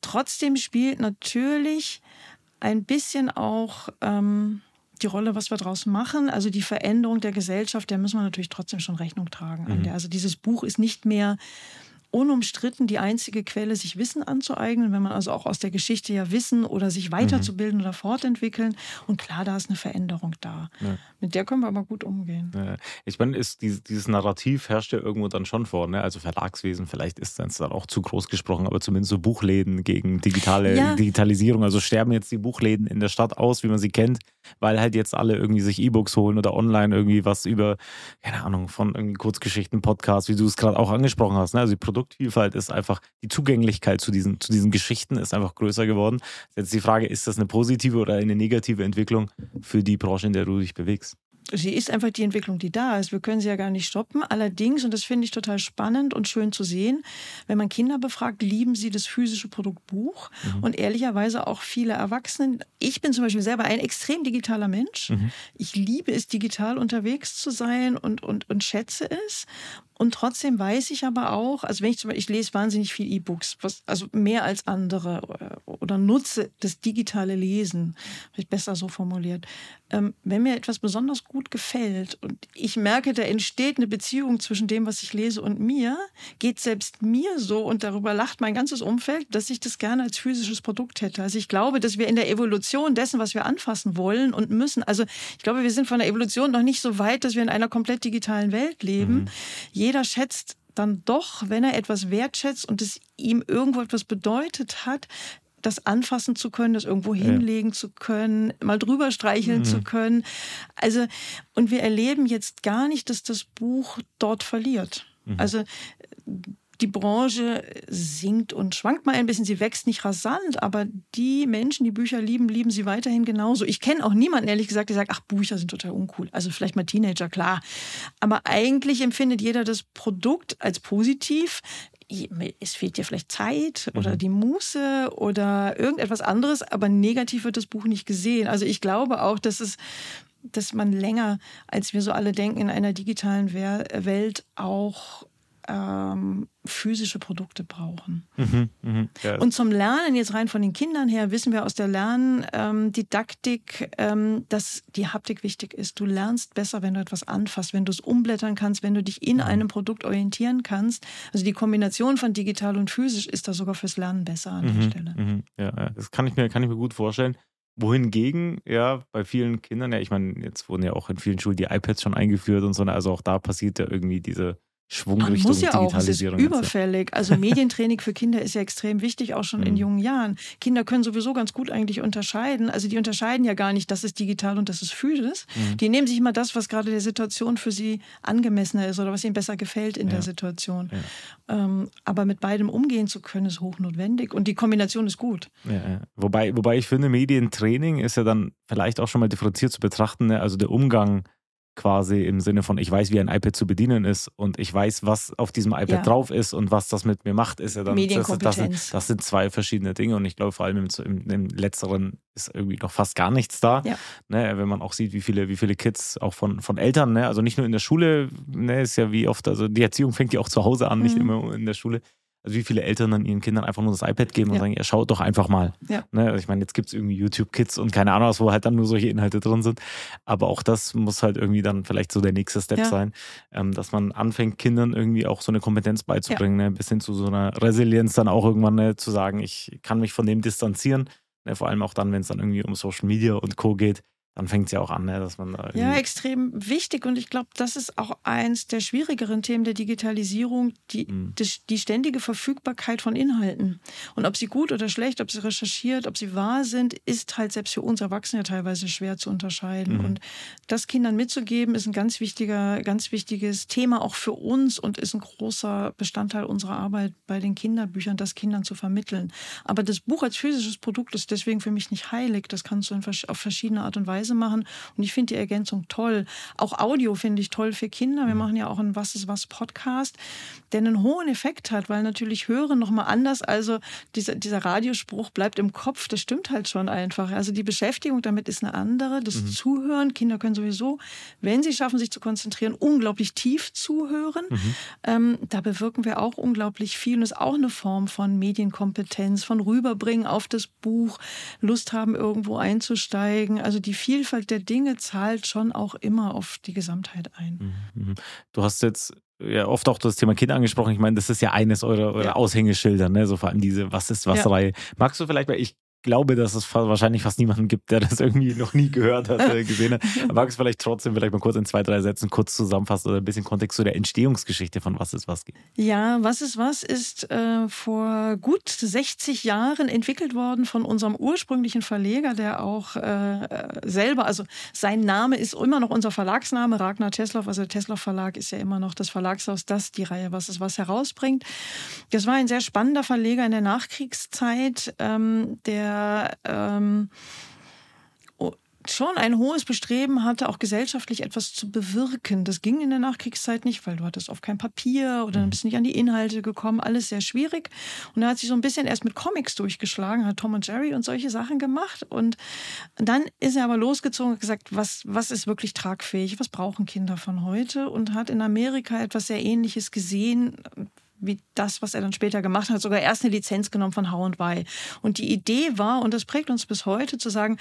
S3: trotzdem spielt natürlich ein bisschen auch ähm, die Rolle, was wir daraus machen, also die Veränderung der Gesellschaft, der müssen wir natürlich trotzdem schon Rechnung tragen. Mhm. Also dieses Buch ist nicht mehr unumstritten die einzige Quelle, sich Wissen anzueignen, wenn man also auch aus der Geschichte ja Wissen oder sich weiterzubilden mhm. oder fortentwickeln. Und klar, da ist eine Veränderung da. Ja. Mit der können wir aber gut umgehen.
S2: Ja. Ich meine, ist dieses, dieses, Narrativ herrscht ja irgendwo dann schon vor. Ne? Also Verlagswesen, vielleicht ist das dann auch zu groß gesprochen, aber zumindest so Buchläden gegen digitale ja. Digitalisierung. Also sterben jetzt die Buchläden in der Stadt aus, wie man sie kennt, weil halt jetzt alle irgendwie sich E-Books holen oder online irgendwie was über, keine Ahnung, von irgendwie Kurzgeschichten, Podcasts, wie du es gerade auch angesprochen hast. Ne? Also die Produktvielfalt ist einfach, die Zugänglichkeit zu diesen, zu diesen Geschichten ist einfach größer geworden. Jetzt die Frage, ist das eine positive oder eine negative Entwicklung für die Branche, in der du dich bewegst?
S3: sie ist einfach die Entwicklung, die da ist. Wir können sie ja gar nicht stoppen. Allerdings, und das finde ich total spannend und schön zu sehen, wenn man Kinder befragt, lieben sie das physische Produkt Buch mhm. und ehrlicherweise auch viele Erwachsene. Ich bin zum Beispiel selber ein extrem digitaler Mensch. Mhm. Ich liebe es, digital unterwegs zu sein und, und, und schätze es. Und trotzdem weiß ich aber auch, also wenn ich zum Beispiel, ich lese wahnsinnig viel E-Books, also mehr als andere äh, oder nutze das digitale Lesen, vielleicht besser so formuliert. Ähm, wenn mir etwas besonders gut gefällt und ich merke, da entsteht eine Beziehung zwischen dem, was ich lese und mir, geht selbst mir so und darüber lacht mein ganzes Umfeld, dass ich das gerne als physisches Produkt hätte. Also ich glaube, dass wir in der Evolution dessen, was wir anfassen wollen und müssen, also ich glaube, wir sind von der Evolution noch nicht so weit, dass wir in einer komplett digitalen Welt leben. Mhm jeder schätzt dann doch, wenn er etwas wertschätzt und es ihm irgendwo etwas bedeutet hat, das anfassen zu können, das irgendwo hinlegen ja. zu können, mal drüber streicheln mhm. zu können. Also, und wir erleben jetzt gar nicht, dass das Buch dort verliert. Mhm. Also, die Branche sinkt und schwankt mal ein bisschen. Sie wächst nicht rasant, aber die Menschen, die Bücher lieben, lieben sie weiterhin genauso. Ich kenne auch niemanden, ehrlich gesagt, der sagt, ach, Bücher sind total uncool. Also vielleicht mal Teenager, klar. Aber eigentlich empfindet jeder das Produkt als positiv es fehlt dir vielleicht Zeit oder mhm. die Muße oder irgendetwas anderes, aber negativ wird das Buch nicht gesehen. Also ich glaube auch, dass es dass man länger, als wir so alle denken, in einer digitalen Welt auch ähm, physische Produkte brauchen.
S2: Mhm, mhm, ja.
S3: Und zum Lernen, jetzt rein von den Kindern her, wissen wir aus der Lerndidaktik, ähm, dass die Haptik wichtig ist. Du lernst besser, wenn du etwas anfasst, wenn du es umblättern kannst, wenn du dich in einem Produkt orientieren kannst. Also die Kombination von digital und physisch ist da sogar fürs Lernen besser an der
S2: Mhm,
S3: Stelle.
S2: mhm, ja, ja, das kann ich, mir, kann ich mir gut vorstellen. Wohingegen, ja, bei vielen Kindern, ja, ich meine, jetzt wurden ja auch in vielen Schulen die iPads schon eingeführt und so, ne, also auch da passiert ja irgendwie diese Schwung
S3: Man
S2: Richtung
S3: muss ja auch, es ist überfällig. Also Medientraining für Kinder ist ja extrem wichtig, auch schon in
S2: Mhm.
S3: jungen Jahren. Kinder können sowieso ganz gut eigentlich unterscheiden. Also die unterscheiden ja gar nicht, das ist digital und das ist physisch.
S2: Mhm.
S3: Die nehmen sich immer das, was gerade der Situation für sie angemessener ist oder was ihnen besser gefällt in
S2: Ja.
S3: der Situation.
S2: Ja.
S3: Ähm, aber mit beidem umgehen zu können, ist hochnotwendig. Und die Kombination ist gut.
S2: Ja. Wobei, wobei ich finde, Medientraining ist ja dann vielleicht auch schon mal differenziert zu betrachten. Ne? Also der Umgang quasi im Sinne von, ich weiß, wie ein iPad zu bedienen ist und ich weiß, was auf diesem iPad
S3: Ja.
S2: drauf ist und was das mit mir macht, ist ja dann, das, das,
S3: Medienkompetenz.
S2: sind, das sind zwei verschiedene Dinge und ich glaube vor allem im, im, im Letzteren ist irgendwie noch fast gar nichts da.
S3: Ja.
S2: Ne? Wenn man auch sieht, wie viele, wie viele Kids auch von, von Eltern, ne? also nicht nur in der Schule, ne? ist ja wie oft, also die Erziehung fängt ja auch zu Hause an, nicht
S3: Mhm.
S2: immer in der Schule. Also wie viele Eltern dann ihren Kindern einfach nur das iPad geben und
S3: Ja.
S2: sagen, ja, schaut doch einfach mal.
S3: Ja.
S2: Ne? Also ich meine, jetzt gibt es irgendwie YouTube-Kids und keine Ahnung was, wo halt dann nur solche Inhalte drin sind. Aber auch das muss halt irgendwie dann vielleicht so der nächste Step
S3: Ja.
S2: sein, ähm, dass man anfängt, Kindern irgendwie auch so eine Kompetenz beizubringen, ne? bis hin zu so einer Resilienz dann auch irgendwann ne? zu sagen, ich kann mich von dem distanzieren. Ne? Vor allem auch dann, wenn es dann irgendwie um Social Media und Co. geht, dann fängt es ja auch an, ne? dass man da
S3: Ja, extrem wichtig. Und ich glaube, das ist auch eins der schwierigeren Themen der Digitalisierung, die,
S2: Mhm.
S3: das, die ständige Verfügbarkeit von Inhalten. Und ob sie gut oder schlecht, ob sie recherchiert, ob sie wahr sind, ist halt selbst für uns Erwachsene teilweise schwer zu unterscheiden.
S2: Mhm.
S3: Und das Kindern mitzugeben, ist ein ganz wichtiger, ganz wichtiges Thema auch für uns und ist ein großer Bestandteil unserer Arbeit bei den Kinderbüchern, das Kindern zu vermitteln. Aber das Buch als physisches Produkt ist deswegen für mich nicht heilig. Das kannst du auf verschiedene Art und Weise machen. Und ich finde die Ergänzung toll. Auch Audio finde ich toll für Kinder. Wir machen ja auch einen Was ist was Podcast, der einen hohen Effekt hat, weil natürlich Hören nochmal anders. Also dieser, dieser Radiospruch bleibt im Kopf. Das stimmt halt schon einfach. Also die Beschäftigung damit ist eine andere. Das Zuhören. Kinder können sowieso, wenn sie schaffen, sich zu konzentrieren, unglaublich tief zuhören. Ähm, da bewirken wir auch unglaublich viel. Und das ist auch eine Form von Medienkompetenz, von rüberbringen auf das Buch, Lust haben, irgendwo einzusteigen. Also die Vielfalt der Dinge zahlt schon auch immer auf die Gesamtheit ein.
S2: Mhm. Du hast jetzt ja oft auch das Thema Kinder angesprochen. Ich meine, das ist ja eines eurer, eurer
S3: Ja.
S2: Aushängeschilder, ne? So vor allem diese Was ist was
S3: Ja.
S2: Magst du vielleicht, weil ich glaube, dass es wahrscheinlich fast niemanden gibt, der das irgendwie noch nie gehört hat, äh, gesehen hat. Magst du vielleicht trotzdem vielleicht mal kurz in zwei, drei Sätzen kurz zusammenfassen oder ein bisschen Kontext zu der Entstehungsgeschichte von Was ist was gibt?
S3: Ja, Was ist was ist äh, vor gut 60 Jahren entwickelt worden von unserem ursprünglichen Verleger, der auch äh, äh, selber, also sein Name ist immer noch unser Verlagsname, Ragnar Tesloff, also der Tesloff Verlag ist ja immer noch das Verlagshaus, das die Reihe Was ist was herausbringt. Das war ein sehr spannender Verleger in der Nachkriegszeit, ähm, der ähm, schon ein hohes Bestreben hatte, auch gesellschaftlich etwas zu bewirken. Das ging in der Nachkriegszeit nicht, weil du hattest oft kein Papier oder dann bist du nicht an die Inhalte gekommen, alles sehr schwierig. Und er hat sich so ein bisschen erst mit Comics durchgeschlagen, hat Tom und Jerry und solche Sachen gemacht. Und dann ist er aber losgezogen und gesagt, was, was ist wirklich tragfähig, was brauchen Kinder von heute? Und hat in Amerika etwas sehr Ähnliches gesehen, wie das, was er dann später gemacht hat, sogar erst eine Lizenz genommen von Why. Und die Idee war, und das prägt uns bis heute, zu sagen,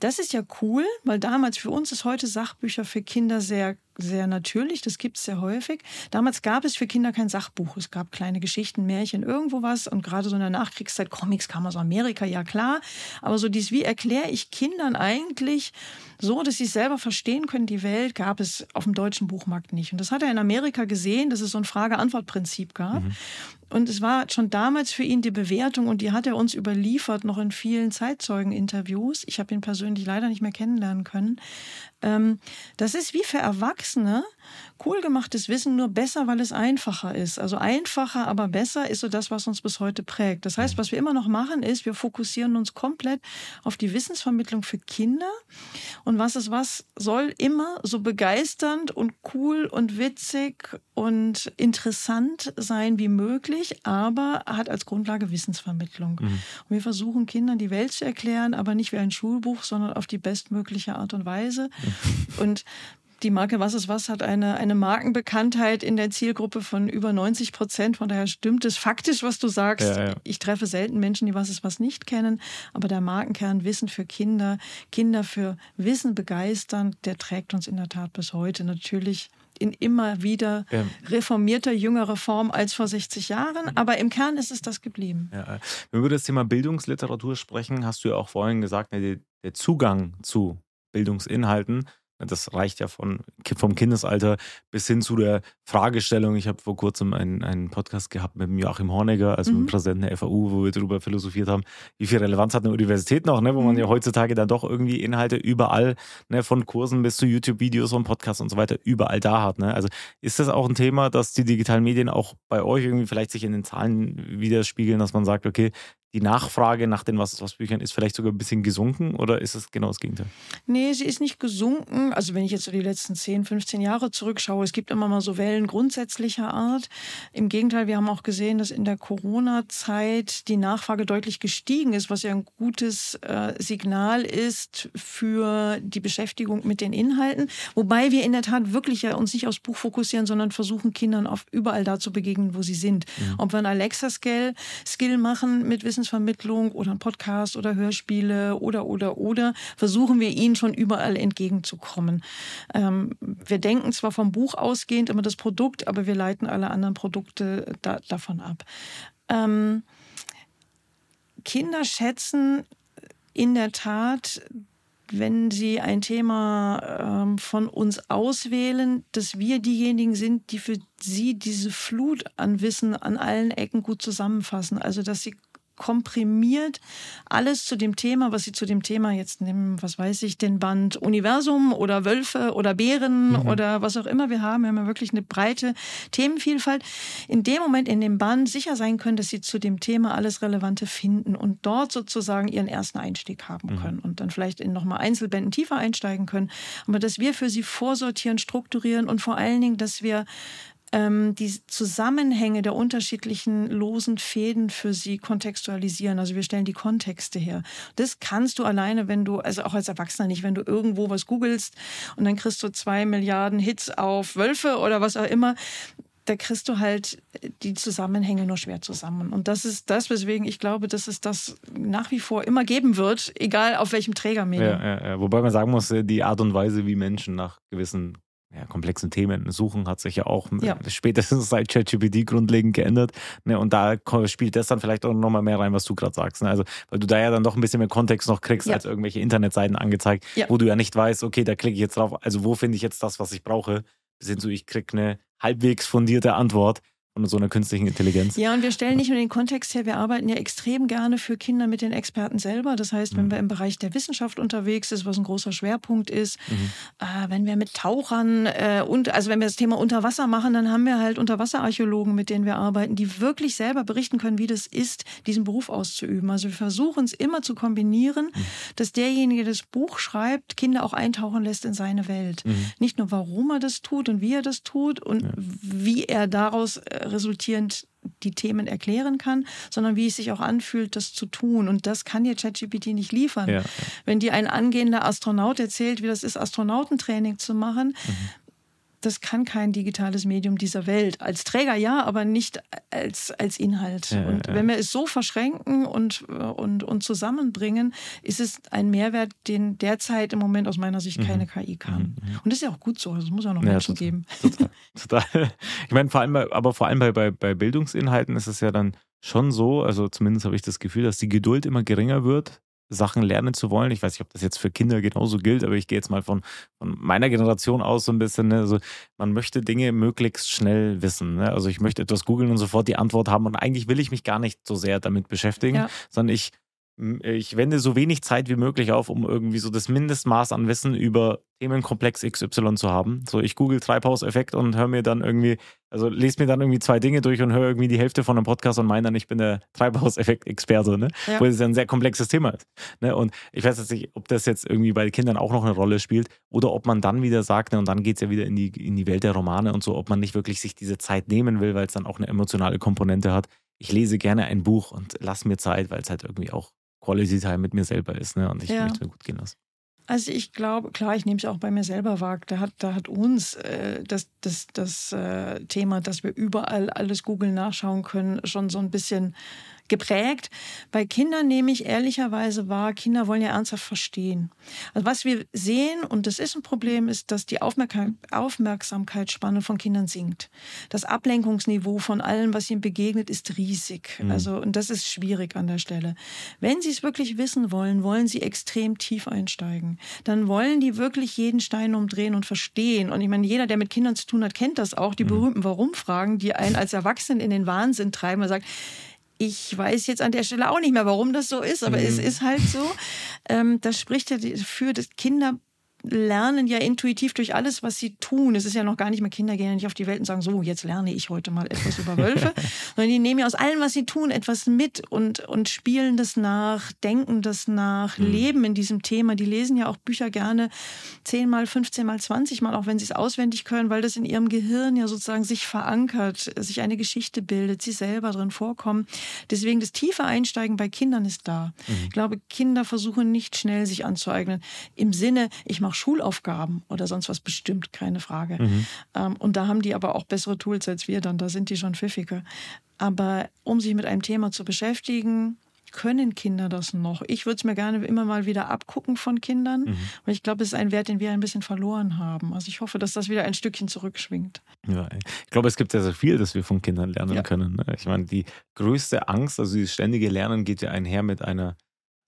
S3: das ist ja cool, weil damals für uns ist heute Sachbücher für Kinder sehr sehr natürlich, das gibt es sehr häufig. Damals gab es für Kinder kein Sachbuch. Es gab kleine Geschichten, Märchen, irgendwo was. Und gerade so in der Nachkriegszeit, Comics kam aus Amerika, ja klar. Aber so dies, wie erkläre ich Kindern eigentlich so, dass sie es selber verstehen können, die Welt, gab es auf dem deutschen Buchmarkt nicht. Und das hat er in Amerika gesehen, dass es so ein Frage-Antwort-Prinzip gab. Mhm. Und es war schon damals für ihn die Bewertung und die hat er uns überliefert, noch in vielen Zeitzeugen-Interviews. Ich habe ihn persönlich leider nicht mehr kennenlernen können. Ähm, das ist wie für Erwachsene cool gemachtes Wissen, nur besser, weil es einfacher ist. Also einfacher, aber besser ist so das, was uns bis heute prägt. Das heißt, was wir immer noch machen, ist, wir fokussieren uns komplett auf die Wissensvermittlung für Kinder. Und was ist was, soll immer so begeisternd und cool und witzig und interessant sein wie möglich, aber hat als Grundlage Wissensvermittlung. Mhm. Und wir versuchen Kindern die Welt zu erklären, aber nicht wie ein Schulbuch, sondern auf die bestmögliche Art und Weise. Und die Marke Was ist was hat eine, eine Markenbekanntheit in der Zielgruppe von über 90 Prozent. Von daher stimmt es faktisch, was du sagst. Ja, ja. Ich treffe selten Menschen, die Was ist was nicht kennen. Aber der Markenkern Wissen für Kinder, Kinder für Wissen begeistern, der trägt uns in der Tat bis heute natürlich in immer wieder ja. reformierter, jüngerer Form als vor 60 Jahren. Mhm. Aber im Kern ist es das geblieben.
S2: Ja. Wenn wir über das Thema Bildungsliteratur sprechen, hast du ja auch vorhin gesagt, der Zugang zu Bildungsinhalten das reicht ja von, vom Kindesalter bis hin zu der Fragestellung. Ich habe vor kurzem einen, einen Podcast gehabt mit Joachim Hornegger, also mhm. mit dem Präsidenten der FAU, wo wir darüber philosophiert haben, wie viel Relevanz hat eine Universität noch, ne, wo man mhm. ja heutzutage dann doch irgendwie Inhalte überall, ne, von Kursen bis zu YouTube-Videos und Podcasts und so weiter, überall da hat. Ne? Also ist das auch ein Thema, dass die digitalen Medien auch bei euch irgendwie vielleicht sich in den Zahlen widerspiegeln, dass man sagt, okay, die Nachfrage nach den Was-was-Büchern ist vielleicht sogar ein bisschen gesunken oder ist es genau das Gegenteil?
S3: Nee, sie ist nicht gesunken. Also wenn ich jetzt so die letzten 10, 15 Jahre zurückschaue, es gibt immer mal so Wellen grundsätzlicher Art. Im Gegenteil, wir haben auch gesehen, dass in der Corona-Zeit die Nachfrage deutlich gestiegen ist, was ja ein gutes äh, Signal ist für die Beschäftigung mit den Inhalten. Wobei wir in der Tat wirklich ja uns nicht aufs Buch fokussieren, sondern versuchen, Kindern auf überall da zu begegnen, wo sie sind. Mhm. Ob wir ein Alexa-Skill Skill machen mit Wissen Wissensvermittlung oder ein Podcast oder Hörspiele oder, oder, oder, versuchen wir ihnen schon überall entgegenzukommen. Ähm, wir denken zwar vom Buch ausgehend immer das Produkt, aber wir leiten alle anderen Produkte da, davon ab. Ähm, Kinder schätzen in der Tat wenn Sie ein Thema ähm, von uns auswählen, dass wir diejenigen sind, die für Sie diese Flut an Wissen an allen Ecken gut zusammenfassen. Also dass Sie komprimiert alles zu dem Thema, was sie zu dem Thema jetzt nehmen, was weiß ich, den Band Universum oder Wölfe oder Bären mhm. oder was auch immer wir haben. Wir haben ja wirklich eine breite Themenvielfalt. In dem Moment in dem Band sicher sein können, dass sie zu dem Thema alles Relevante finden und dort sozusagen ihren ersten Einstieg haben mhm. können und dann vielleicht in nochmal Einzelbänden tiefer einsteigen können. Aber dass wir für sie vorsortieren, strukturieren und vor allen Dingen, dass wir ähm, die Zusammenhänge der unterschiedlichen losen Fäden für sie kontextualisieren. Also wir stellen die Kontexte her. Das kannst du alleine, wenn du, also auch als Erwachsener nicht, wenn du irgendwo was googelst und dann kriegst du zwei Milliarden Hits auf Wölfe oder was auch immer da kriegst du halt die Zusammenhänge nur schwer zusammen. Und das ist das, weswegen ich glaube, dass es das nach wie vor immer geben wird, egal auf welchem Trägermedium.
S2: Ja, ja, ja. Wobei man sagen muss, die Art und Weise, wie Menschen nach gewissen ja, komplexen Themen suchen, hat sich ja auch ja. spätestens seit ChatGPT grundlegend geändert. Ne? Und da spielt das dann vielleicht auch nochmal mehr rein, was du gerade sagst. Ne? Also, weil du da ja dann doch ein bisschen mehr Kontext noch kriegst, ja. als irgendwelche Internetseiten angezeigt, ja. wo du ja nicht weißt, okay, da klicke ich jetzt drauf, also wo finde ich jetzt das, was ich brauche, bis hin zu, ich kriege eine halbwegs fundierte Antwort von so einer künstlichen Intelligenz.
S3: Ja, und wir stellen nicht nur den Kontext her, wir arbeiten ja extrem gerne für Kinder mit den Experten selber. Das heißt, wenn mhm. wir im Bereich der Wissenschaft unterwegs sind, was ein großer Schwerpunkt ist, mhm. äh, wenn wir mit Tauchern äh, und also wenn wir das Thema Unterwasser machen, dann haben wir halt Unterwasserarchäologen, mit denen wir arbeiten, die wirklich selber berichten können, wie das ist, diesen Beruf auszuüben. Also wir versuchen es immer zu kombinieren, mhm. dass derjenige, der das Buch schreibt, Kinder auch eintauchen lässt in seine Welt. Mhm. Nicht nur, warum er das tut und wie er das tut und ja. wie er daraus äh, resultierend die Themen erklären kann, sondern wie es sich auch anfühlt, das zu tun. Und das kann dir ChatGPT nicht liefern. Ja. Wenn dir ein angehender Astronaut erzählt, wie das ist, Astronautentraining zu machen, mhm das kann kein digitales Medium dieser Welt. Als Träger ja, aber nicht als, als Inhalt. Ja, und ja. wenn wir es so verschränken und, und, und zusammenbringen, ist es ein Mehrwert, den derzeit im Moment aus meiner Sicht keine mhm. KI kann. Mhm. Und das ist ja auch gut so. Es muss ja noch Menschen total, geben.
S2: Total, total. Ich meine, vor allem bei, aber vor allem bei, bei, bei Bildungsinhalten ist es ja dann schon so, also zumindest habe ich das Gefühl, dass die Geduld immer geringer wird, Sachen lernen zu wollen. Ich weiß nicht, ob das jetzt für Kinder genauso gilt, aber ich gehe jetzt mal von, von meiner Generation aus so ein bisschen. Ne? Also man möchte Dinge möglichst schnell wissen. Ne? Also ich möchte etwas googeln und sofort die Antwort haben und eigentlich will ich mich gar nicht so sehr damit beschäftigen, ja. sondern ich ich wende so wenig Zeit wie möglich auf, um irgendwie so das Mindestmaß an Wissen über Themenkomplex XY zu haben. So, ich google Treibhauseffekt und höre mir dann irgendwie, also lese mir dann irgendwie zwei Dinge durch und höre irgendwie die Hälfte von einem Podcast und meine dann, ich bin der Treibhauseffekt-Experte, ne? Ja. Wo es ja ein sehr komplexes Thema ist. Ne? Und ich weiß jetzt nicht, ob das jetzt irgendwie bei Kindern auch noch eine Rolle spielt oder ob man dann wieder sagt, ne, und dann geht es ja wieder in die, in die Welt der Romane und so, ob man nicht wirklich sich diese Zeit nehmen will, weil es dann auch eine emotionale Komponente hat. Ich lese gerne ein Buch und lass mir Zeit, weil es halt irgendwie auch Quality Time mit mir selber ist. Ne? Und ich ja. möchte mir gut gehen lassen.
S3: Also ich glaube, klar, ich nehme es auch bei mir selber wahr. Da hat, da hat uns äh, das, das, das äh, Thema, dass wir überall alles Google nachschauen können, schon so ein bisschen geprägt. Bei Kindern nehme ich ehrlicherweise wahr, Kinder wollen ja ernsthaft verstehen. Also was wir sehen, und das ist ein Problem, ist, dass die Aufmerksamkeitsspanne von Kindern sinkt. Das Ablenkungsniveau von allem, was ihnen begegnet, ist riesig. Mhm. Also, und das ist schwierig an der Stelle. Wenn sie es wirklich wissen wollen, wollen sie extrem tief einsteigen. Dann wollen die wirklich jeden Stein umdrehen und verstehen. Und ich meine, jeder, der mit Kindern zu tun hat, kennt das auch, die mhm. berühmten Warum-Fragen, die einen als Erwachsenen in den Wahnsinn treiben. Man sagt, ich weiß jetzt an der Stelle auch nicht mehr, warum das so ist, aber mhm. es ist halt so. Ähm, das spricht ja dafür, dass Kinder lernen ja intuitiv durch alles, was sie tun. Es ist ja noch gar nicht mehr, Kinder gehen ja nicht auf die Welt und sagen, so, jetzt lerne ich heute mal etwas über Wölfe, sondern die nehmen ja aus allem, was sie tun, etwas mit und, und spielen das nach, denken das nach, mhm. leben in diesem Thema. Die lesen ja auch Bücher gerne zehnmal, 15 mal, 20 mal, auch wenn sie es auswendig können, weil das in ihrem Gehirn ja sozusagen sich verankert, sich eine Geschichte bildet, sie selber drin vorkommen. Deswegen das tiefe Einsteigen bei Kindern ist da. Mhm. Ich glaube, Kinder versuchen nicht schnell sich anzueignen. Im Sinne, ich mache noch Schulaufgaben oder sonst was bestimmt, keine Frage. Mhm. Ähm, und da haben die aber auch bessere Tools als wir dann, da sind die schon pfiffiger. Aber um sich mit einem Thema zu beschäftigen, können Kinder das noch? Ich würde es mir gerne immer mal wieder abgucken von Kindern, mhm. weil ich glaube, es ist ein Wert, den wir ein bisschen verloren haben. Also ich hoffe, dass das wieder ein Stückchen zurückschwingt.
S2: Ja, ich glaube, es gibt sehr, sehr viel, das wir von Kindern lernen ja. können. Ne? Ich meine, die größte Angst, also dieses ständige Lernen geht ja einher mit einer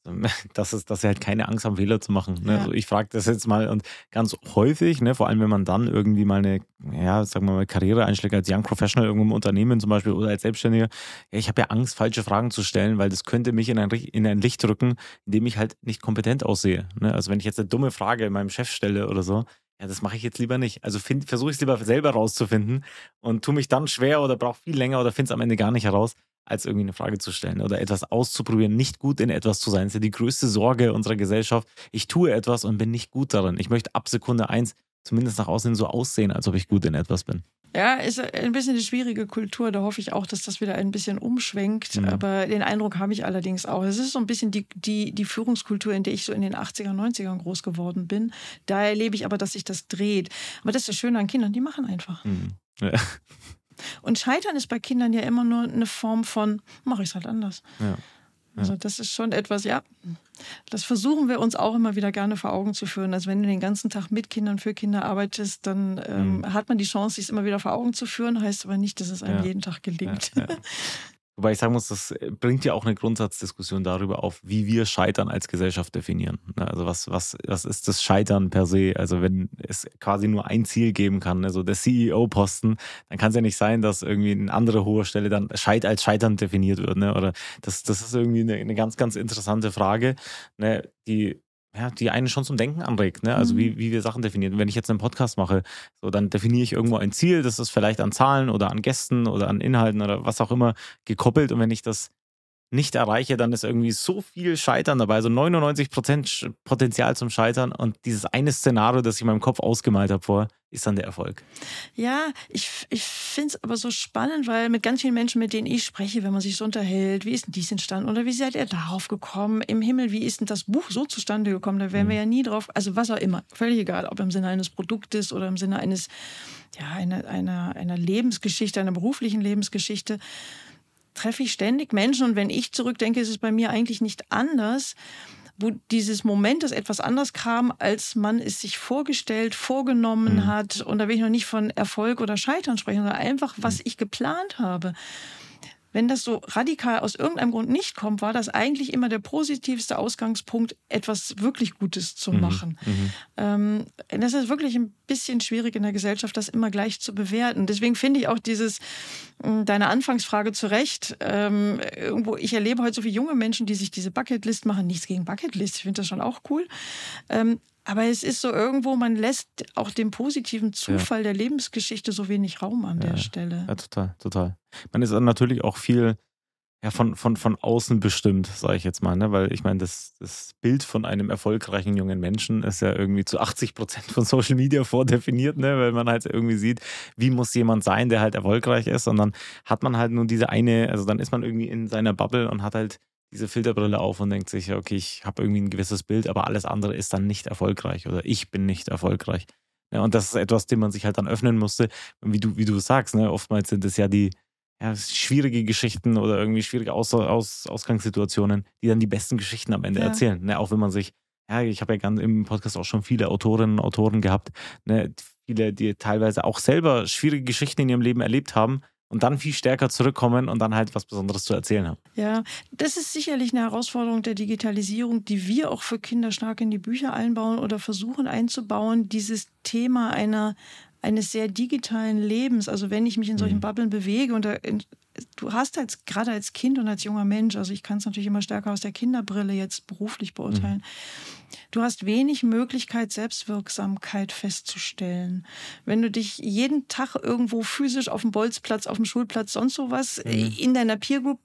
S2: dass, es, dass sie halt keine Angst haben, Fehler zu machen. Ne? Ja. Also ich frage das jetzt mal und ganz häufig, ne, vor allem wenn man dann irgendwie mal eine, ja, sagen wir mal, Karriere einschlägt als Young Professional irgendwo im Unternehmen zum Beispiel oder als Selbstständiger, ja, ich habe ja Angst, falsche Fragen zu stellen, weil das könnte mich in ein, in ein Licht rücken, in dem ich halt nicht kompetent aussehe. Ne? Also wenn ich jetzt eine dumme Frage meinem Chef stelle oder so, ja, das mache ich jetzt lieber nicht. Also versuche ich es lieber selber rauszufinden und tue mich dann schwer oder brauche viel länger oder finde es am Ende gar nicht heraus, als irgendwie eine Frage zu stellen oder etwas auszuprobieren, nicht gut in etwas zu sein. Das ist ja die größte Sorge unserer Gesellschaft. Ich tue etwas und bin nicht gut darin. Ich möchte ab Sekunde eins zumindest nach außen so aussehen, als ob ich gut in etwas bin.
S3: Ja, ist ein bisschen eine schwierige Kultur. Da hoffe ich auch, dass das wieder ein bisschen umschwenkt. Mhm. Aber den Eindruck habe ich allerdings auch. Es ist so ein bisschen die, die, die Führungskultur, in der ich so in den 80er, 90ern groß geworden bin. Da erlebe ich aber, dass sich das dreht. Aber das ist das Schöne an Kindern, die machen einfach. Mhm. Ja. Und Scheitern ist bei Kindern ja immer nur eine Form von, mache ich es halt anders. Ja. Also das ist schon etwas, ja, das versuchen wir uns auch immer wieder gerne vor Augen zu führen. Also wenn du den ganzen Tag mit Kindern, für Kinder arbeitest, dann ähm, mhm. hat man die Chance, sich immer wieder vor Augen zu führen, heißt aber nicht, dass es einem ja. jeden Tag gelingt. Ja, ja.
S2: Wobei ich sagen muss, das äh, bringt ja auch eine Grundsatzdiskussion darüber auf, wie wir Scheitern als Gesellschaft definieren. Ne, also was, was, was ist das Scheitern per se? Also wenn es quasi nur ein Ziel geben kann, also der CEO-Posten, dann kann es ja nicht sein, dass irgendwie eine andere hohe Stelle dann Scheit als Scheitern definiert wird. Ne? Oder das, das ist irgendwie eine, eine ganz, ganz interessante Frage, ne? die ja, die einen schon zum Denken anregt, ne? Also mhm. wie, wie wir Sachen definieren. Wenn ich jetzt einen Podcast mache, so dann definiere ich irgendwo ein Ziel, das ist vielleicht an Zahlen oder an Gästen oder an Inhalten oder was auch immer gekoppelt. Und wenn ich das nicht erreiche, dann ist irgendwie so viel Scheitern dabei, so 99 Prozent Potenzial zum Scheitern und dieses eine Szenario, das ich in meinem Kopf ausgemalt habe vor, ist dann der Erfolg.
S3: Ja, ich, ich finde es aber so spannend, weil mit ganz vielen Menschen, mit denen ich spreche, wenn man sich so unterhält, wie ist denn dies entstanden oder wie seid ihr darauf gekommen? Im Himmel, wie ist denn das Buch so zustande gekommen? Da wären mhm. wir ja nie drauf, also was auch immer, völlig egal, ob im Sinne eines Produktes oder im Sinne eines, ja, einer, einer, einer Lebensgeschichte, einer beruflichen Lebensgeschichte treffe ich ständig Menschen und wenn ich zurückdenke, ist es bei mir eigentlich nicht anders, wo dieses Moment, dass etwas anders kam, als man es sich vorgestellt, vorgenommen mhm. hat. Und da will ich noch nicht von Erfolg oder Scheitern sprechen, sondern einfach, was mhm. ich geplant habe wenn das so radikal aus irgendeinem Grund nicht kommt, war das eigentlich immer der positivste Ausgangspunkt, etwas wirklich Gutes zu mhm, machen. Mhm. Ähm, das ist wirklich ein bisschen schwierig in der Gesellschaft, das immer gleich zu bewerten. Deswegen finde ich auch dieses, hm, deine Anfangsfrage zu Recht, ähm, irgendwo, ich erlebe heute so viele junge Menschen, die sich diese Bucketlist machen. Nichts gegen Bucketlist, ich finde das schon auch cool. Ähm, aber es ist so irgendwo, man lässt auch dem positiven Zufall ja. der Lebensgeschichte so wenig Raum an ja, der Stelle.
S2: Ja, total, total. Man ist dann natürlich auch viel ja, von, von, von außen bestimmt, sage ich jetzt mal. Ne? Weil ich meine, das, das Bild von einem erfolgreichen jungen Menschen ist ja irgendwie zu 80 Prozent von Social Media vordefiniert, ne? weil man halt irgendwie sieht, wie muss jemand sein, der halt erfolgreich ist. Und dann hat man halt nur diese eine, also dann ist man irgendwie in seiner Bubble und hat halt diese Filterbrille auf und denkt sich, okay, ich habe irgendwie ein gewisses Bild, aber alles andere ist dann nicht erfolgreich oder ich bin nicht erfolgreich. Ja, und das ist etwas, dem man sich halt dann öffnen musste. Und wie du, wie du sagst, ne, oftmals sind es ja die ja, schwierige Geschichten oder irgendwie schwierige Aus Aus Ausgangssituationen, die dann die besten Geschichten am Ende ja. erzählen. Ne, auch wenn man sich, ja, ich habe ja ganz im Podcast auch schon viele Autorinnen und Autoren gehabt, ne, viele, die teilweise auch selber schwierige Geschichten in ihrem Leben erlebt haben und dann viel stärker zurückkommen und dann halt was Besonderes zu erzählen haben.
S3: Ja, das ist sicherlich eine Herausforderung der Digitalisierung, die wir auch für Kinder stark in die Bücher einbauen oder versuchen einzubauen, dieses Thema einer eines sehr digitalen Lebens. Also wenn ich mich in solchen mhm. Bubblen bewege und da, du hast als gerade als Kind und als junger Mensch, also ich kann es natürlich immer stärker aus der Kinderbrille jetzt beruflich beurteilen. Mhm. Du hast wenig Möglichkeit, Selbstwirksamkeit festzustellen. Wenn du dich jeden Tag irgendwo physisch auf dem Bolzplatz, auf dem Schulplatz, sonst sowas mhm. in deiner Peer Group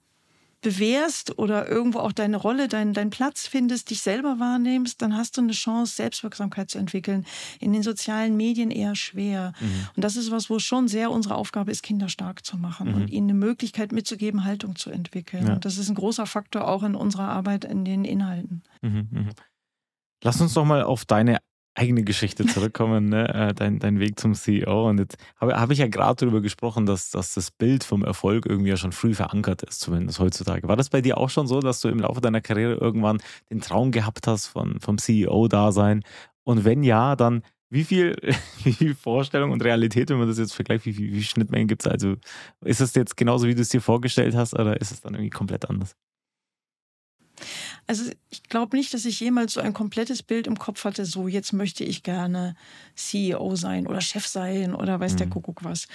S3: bewährst oder irgendwo auch deine Rolle, deinen dein Platz findest, dich selber wahrnimmst, dann hast du eine Chance, Selbstwirksamkeit zu entwickeln. In den sozialen Medien eher schwer. Mhm. Und das ist was, wo schon sehr unsere Aufgabe ist, Kinder stark zu machen mhm. und ihnen eine Möglichkeit mitzugeben, Haltung zu entwickeln. Ja. Und das ist ein großer Faktor auch in unserer Arbeit in den Inhalten. Mhm.
S2: mhm. Lass uns doch mal auf deine eigene Geschichte zurückkommen, ne? Äh, dein, dein Weg zum CEO. Und jetzt habe hab ich ja gerade darüber gesprochen, dass, dass das Bild vom Erfolg irgendwie ja schon früh verankert ist, zumindest heutzutage. War das bei dir auch schon so, dass du im Laufe deiner Karriere irgendwann den Traum gehabt hast von, vom CEO-Dasein? Und wenn ja, dann wie viel, wie viel Vorstellung und Realität, wenn man das jetzt vergleicht, wie, wie, Schnittmengen gibt es? Also ist es jetzt genauso, wie du es dir vorgestellt hast, oder ist es dann irgendwie komplett anders?
S3: Also ich glaube nicht, dass ich jemals so ein komplettes Bild im Kopf hatte, so jetzt möchte ich gerne CEO sein oder Chef sein oder weiß mhm. der Kuckuck was.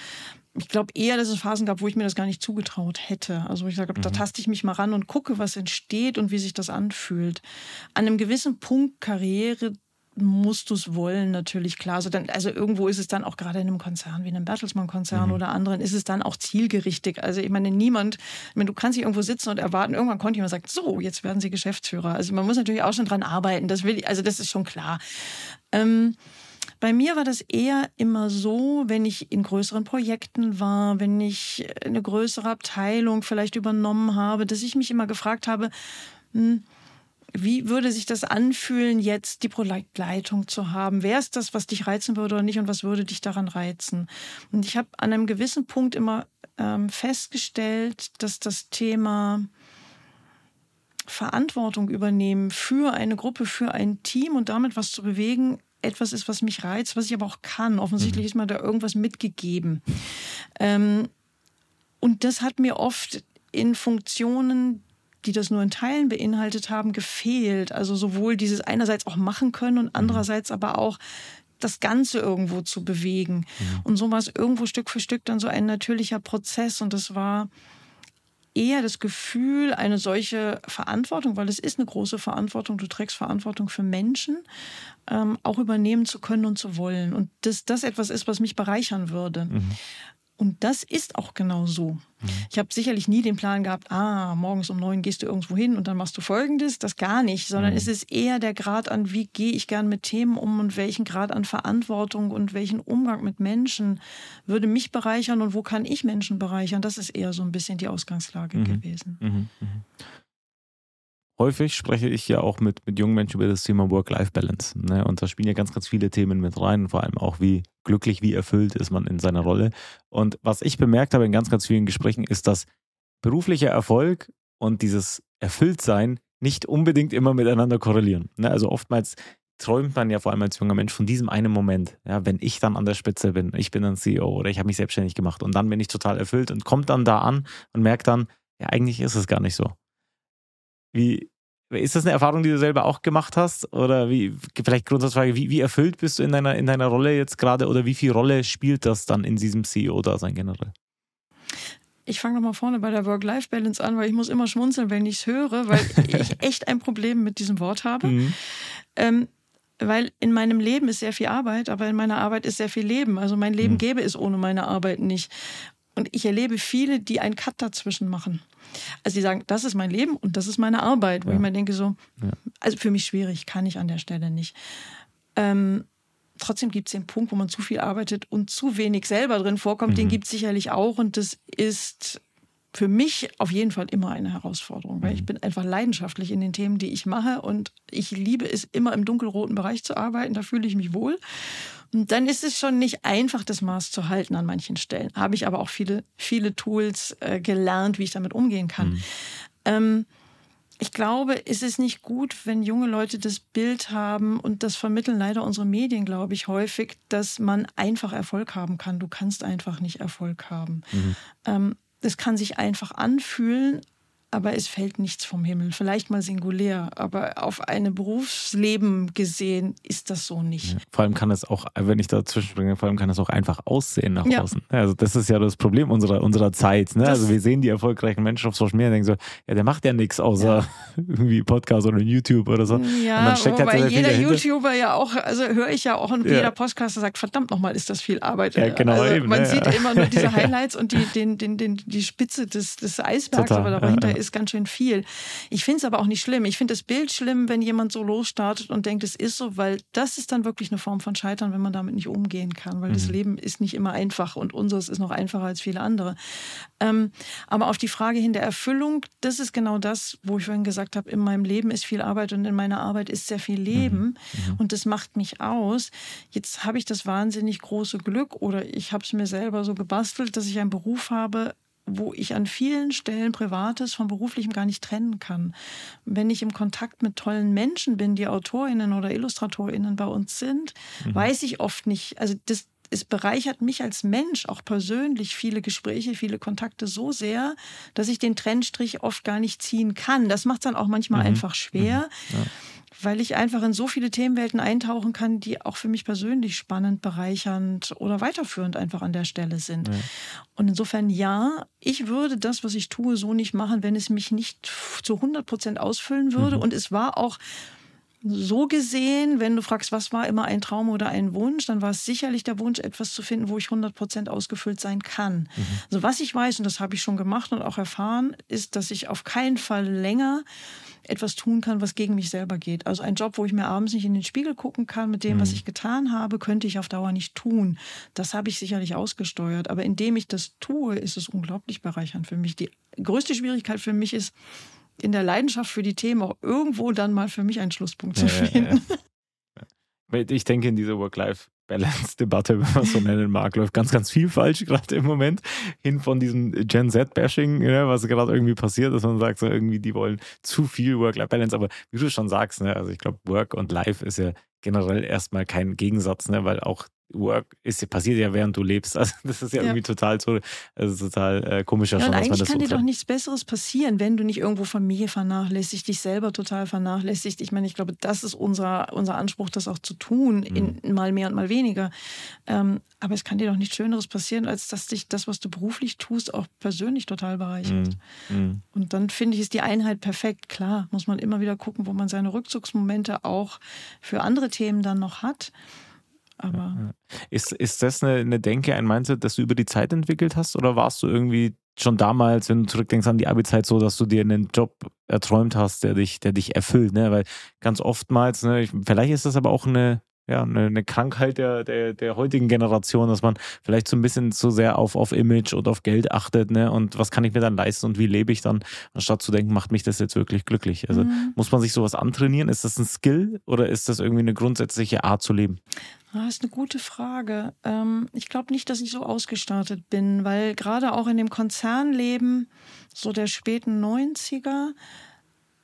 S3: Ich glaube eher, dass es Phasen gab, wo ich mir das gar nicht zugetraut hätte. Also ich sage, mhm. da taste ich mich mal ran und gucke, was entsteht und wie sich das anfühlt. An einem gewissen Punkt Karriere musst du es wollen, natürlich klar. Also, dann, also irgendwo ist es dann auch gerade in einem Konzern wie einem Bertelsmann-Konzern mhm. oder anderen, ist es dann auch zielgerichtet. Also ich meine, niemand, ich meine, du kannst nicht irgendwo sitzen und erwarten, irgendwann kommt jemand und sagt, so, jetzt werden sie Geschäftsführer. Also man muss natürlich auch schon dran arbeiten, das will ich, also das ist schon klar. Ähm, bei mir war das eher immer so, wenn ich in größeren Projekten war, wenn ich eine größere Abteilung vielleicht übernommen habe, dass ich mich immer gefragt habe, hm, wie würde sich das anfühlen, jetzt die Projektleitung zu haben? Wer ist das, was dich reizen würde oder nicht und was würde dich daran reizen? Und ich habe an einem gewissen Punkt immer ähm, festgestellt, dass das Thema Verantwortung übernehmen für eine Gruppe, für ein Team und damit was zu bewegen, etwas ist, was mich reizt, was ich aber auch kann. Offensichtlich mhm. ist mir da irgendwas mitgegeben. Ähm, und das hat mir oft in Funktionen, die das nur in Teilen beinhaltet haben, gefehlt. Also sowohl dieses einerseits auch machen können und mhm. andererseits aber auch das Ganze irgendwo zu bewegen. Ja. Mhm. Und so war es irgendwo Stück für Stück dann so ein natürlicher Prozess. Und das war eher das Gefühl, eine solche Verantwortung, weil es ist eine große Verantwortung, du trägst Verantwortung für Menschen, ähm, auch übernehmen zu können und zu wollen. Und dass das etwas ist, was mich bereichern würde. Mhm. Und das ist auch genau so. Mhm. Ich habe sicherlich nie den Plan gehabt, ah, morgens um neun gehst du irgendwo hin und dann machst du Folgendes. Das gar nicht, sondern mhm. es ist eher der Grad an, wie gehe ich gern mit Themen um und welchen Grad an Verantwortung und welchen Umgang mit Menschen würde mich bereichern und wo kann ich Menschen bereichern. Das ist eher so ein bisschen die Ausgangslage mhm. gewesen. Mhm.
S2: Häufig spreche ich ja auch mit, mit jungen Menschen über das Thema Work-Life-Balance. Ne? Und da spielen ja ganz, ganz viele Themen mit rein, vor allem auch, wie glücklich, wie erfüllt ist man in seiner Rolle. Und was ich bemerkt habe in ganz, ganz vielen Gesprächen, ist, dass beruflicher Erfolg und dieses Erfülltsein nicht unbedingt immer miteinander korrelieren. Ne? Also oftmals träumt man ja vor allem als junger Mensch von diesem einen Moment, ja, wenn ich dann an der Spitze bin, ich bin dann CEO oder ich habe mich selbstständig gemacht und dann bin ich total erfüllt und kommt dann da an und merkt dann, ja, eigentlich ist es gar nicht so. Wie, ist das eine Erfahrung, die du selber auch gemacht hast? Oder wie, vielleicht Grundsatzfrage, wie, wie erfüllt bist du in deiner, in deiner Rolle jetzt gerade oder wie viel Rolle spielt das dann in diesem CEO-Dasein generell?
S3: Ich fange nochmal vorne bei der Work-Life-Balance an, weil ich muss immer schmunzeln, wenn ich es höre, weil ich echt ein Problem mit diesem Wort habe. Mhm. Ähm, weil in meinem Leben ist sehr viel Arbeit, aber in meiner Arbeit ist sehr viel Leben. Also mein Leben mhm. gäbe es ohne meine Arbeit nicht. Und ich erlebe viele, die einen Cut dazwischen machen. Also die sagen, das ist mein Leben und das ist meine Arbeit. Wo ja. ich mir denke, so, ja. also für mich schwierig, kann ich an der Stelle nicht. Ähm, trotzdem gibt es den Punkt, wo man zu viel arbeitet und zu wenig selber drin vorkommt. Mhm. Den gibt es sicherlich auch und das ist für mich auf jeden Fall immer eine Herausforderung, weil ich mhm. bin einfach leidenschaftlich in den Themen, die ich mache und ich liebe es immer im dunkelroten Bereich zu arbeiten, da fühle ich mich wohl. Und dann ist es schon nicht einfach, das Maß zu halten an manchen Stellen. Habe ich aber auch viele, viele Tools äh, gelernt, wie ich damit umgehen kann. Mhm. Ähm, ich glaube, es ist nicht gut, wenn junge Leute das Bild haben, und das vermitteln leider unsere Medien, glaube ich, häufig, dass man einfach Erfolg haben kann. Du kannst einfach nicht Erfolg haben. Mhm. Ähm, das kann sich einfach anfühlen, aber es fällt nichts vom Himmel. Vielleicht mal singulär, aber auf ein Berufsleben gesehen ist das so nicht. Ja,
S2: vor allem kann es auch, wenn ich dazwischen springe, vor allem kann es auch einfach aussehen nach ja. außen. Also das ist ja das Problem unserer, unserer Zeit. Ne? Also wir sehen die erfolgreichen Menschen auf Social Media und denken so, ja, der macht ja nichts außer ja. irgendwie Podcast oder YouTube oder so.
S3: Ja, und dann steckt wobei halt jeder YouTuber ja auch, also höre ich ja auch und jeder Podcaster sagt, verdammt nochmal, ist das viel Arbeit.
S2: Ja, genau
S3: also
S2: eben,
S3: man sieht immer nur diese Highlights und die, den, den, den, die Spitze des, des Eisbergs, Total. aber dahinter ist ist ganz schön viel. Ich finde es aber auch nicht schlimm. Ich finde das Bild schlimm, wenn jemand so losstartet und denkt, es ist so, weil das ist dann wirklich eine Form von Scheitern, wenn man damit nicht umgehen kann, weil mhm. das Leben ist nicht immer einfach und unseres ist noch einfacher als viele andere. Ähm, aber auf die Frage hin der Erfüllung, das ist genau das, wo ich vorhin gesagt habe, in meinem Leben ist viel Arbeit und in meiner Arbeit ist sehr viel Leben mhm. mhm. und das macht mich aus. Jetzt habe ich das wahnsinnig große Glück oder ich habe es mir selber so gebastelt, dass ich einen Beruf habe, wo ich an vielen Stellen Privates von Beruflichem gar nicht trennen kann. Wenn ich im Kontakt mit tollen Menschen bin, die Autorinnen oder Illustratorinnen bei uns sind, mhm. weiß ich oft nicht, also das, es bereichert mich als Mensch auch persönlich viele Gespräche, viele Kontakte so sehr, dass ich den Trennstrich oft gar nicht ziehen kann. Das macht es dann auch manchmal mhm. einfach schwer. Mhm. Ja weil ich einfach in so viele Themenwelten eintauchen kann, die auch für mich persönlich spannend, bereichernd oder weiterführend einfach an der Stelle sind. Ja. Und insofern ja, ich würde das, was ich tue, so nicht machen, wenn es mich nicht zu 100 Prozent ausfüllen würde. Mhm. Und es war auch so gesehen, wenn du fragst, was war immer ein Traum oder ein Wunsch, dann war es sicherlich der Wunsch, etwas zu finden, wo ich 100 Prozent ausgefüllt sein kann. Mhm. Also was ich weiß, und das habe ich schon gemacht und auch erfahren, ist, dass ich auf keinen Fall länger etwas tun kann, was gegen mich selber geht. Also ein Job, wo ich mir abends nicht in den Spiegel gucken kann mit dem, mhm. was ich getan habe, könnte ich auf Dauer nicht tun. Das habe ich sicherlich ausgesteuert. Aber indem ich das tue, ist es unglaublich bereichernd für mich. Die größte Schwierigkeit für mich ist, in der Leidenschaft für die Themen auch irgendwo dann mal für mich einen Schlusspunkt zu finden.
S2: Ich denke, in dieser Work-Life Balance-Debatte, wenn man es so nennen mag, läuft ganz, ganz viel falsch gerade im Moment. Hin von diesem Gen Z-Bashing, was gerade irgendwie passiert, dass man sagt, so irgendwie, die wollen zu viel Work-Life-Balance. Aber wie du schon sagst, ne, also ich glaube, Work und Life ist ja generell erstmal kein Gegensatz, ne, weil auch Work ist, passiert ja während du lebst. Also das ist ja, ja. irgendwie total so, also total äh, komischer
S3: ja,
S2: schon,
S3: das
S2: kann
S3: so dir doch nichts Besseres passieren, wenn du nicht irgendwo Familie vernachlässigst, dich selber total vernachlässigst. Ich meine, ich glaube, das ist unser, unser Anspruch, das auch zu tun, mhm. in, mal mehr und mal weniger. Ähm, aber es kann dir doch nichts Schöneres passieren, als dass dich das, was du beruflich tust, auch persönlich total bereichert. Mhm. Mhm. Und dann finde ich, ist die Einheit perfekt. Klar, muss man immer wieder gucken, wo man seine Rückzugsmomente auch für andere Themen dann noch hat. Aber
S2: ist, ist das eine, eine Denke, ein Mindset, das du über die Zeit entwickelt hast? Oder warst du irgendwie schon damals, wenn du zurückdenkst an die Abi-Zeit, so, dass du dir einen Job erträumt hast, der dich, der dich erfüllt? Ne? Weil ganz oftmals, ne, vielleicht ist das aber auch eine, ja, eine, eine Krankheit der, der, der heutigen Generation, dass man vielleicht so ein bisschen zu sehr auf, auf Image und auf Geld achtet, ne? Und was kann ich mir dann leisten und wie lebe ich dann, anstatt zu denken, macht mich das jetzt wirklich glücklich? Also mhm. muss man sich sowas antrainieren? Ist das ein Skill oder ist das irgendwie eine grundsätzliche Art zu leben?
S3: Das ist eine gute Frage. Ähm, ich glaube nicht, dass ich so ausgestartet bin, weil gerade auch in dem Konzernleben so der späten 90er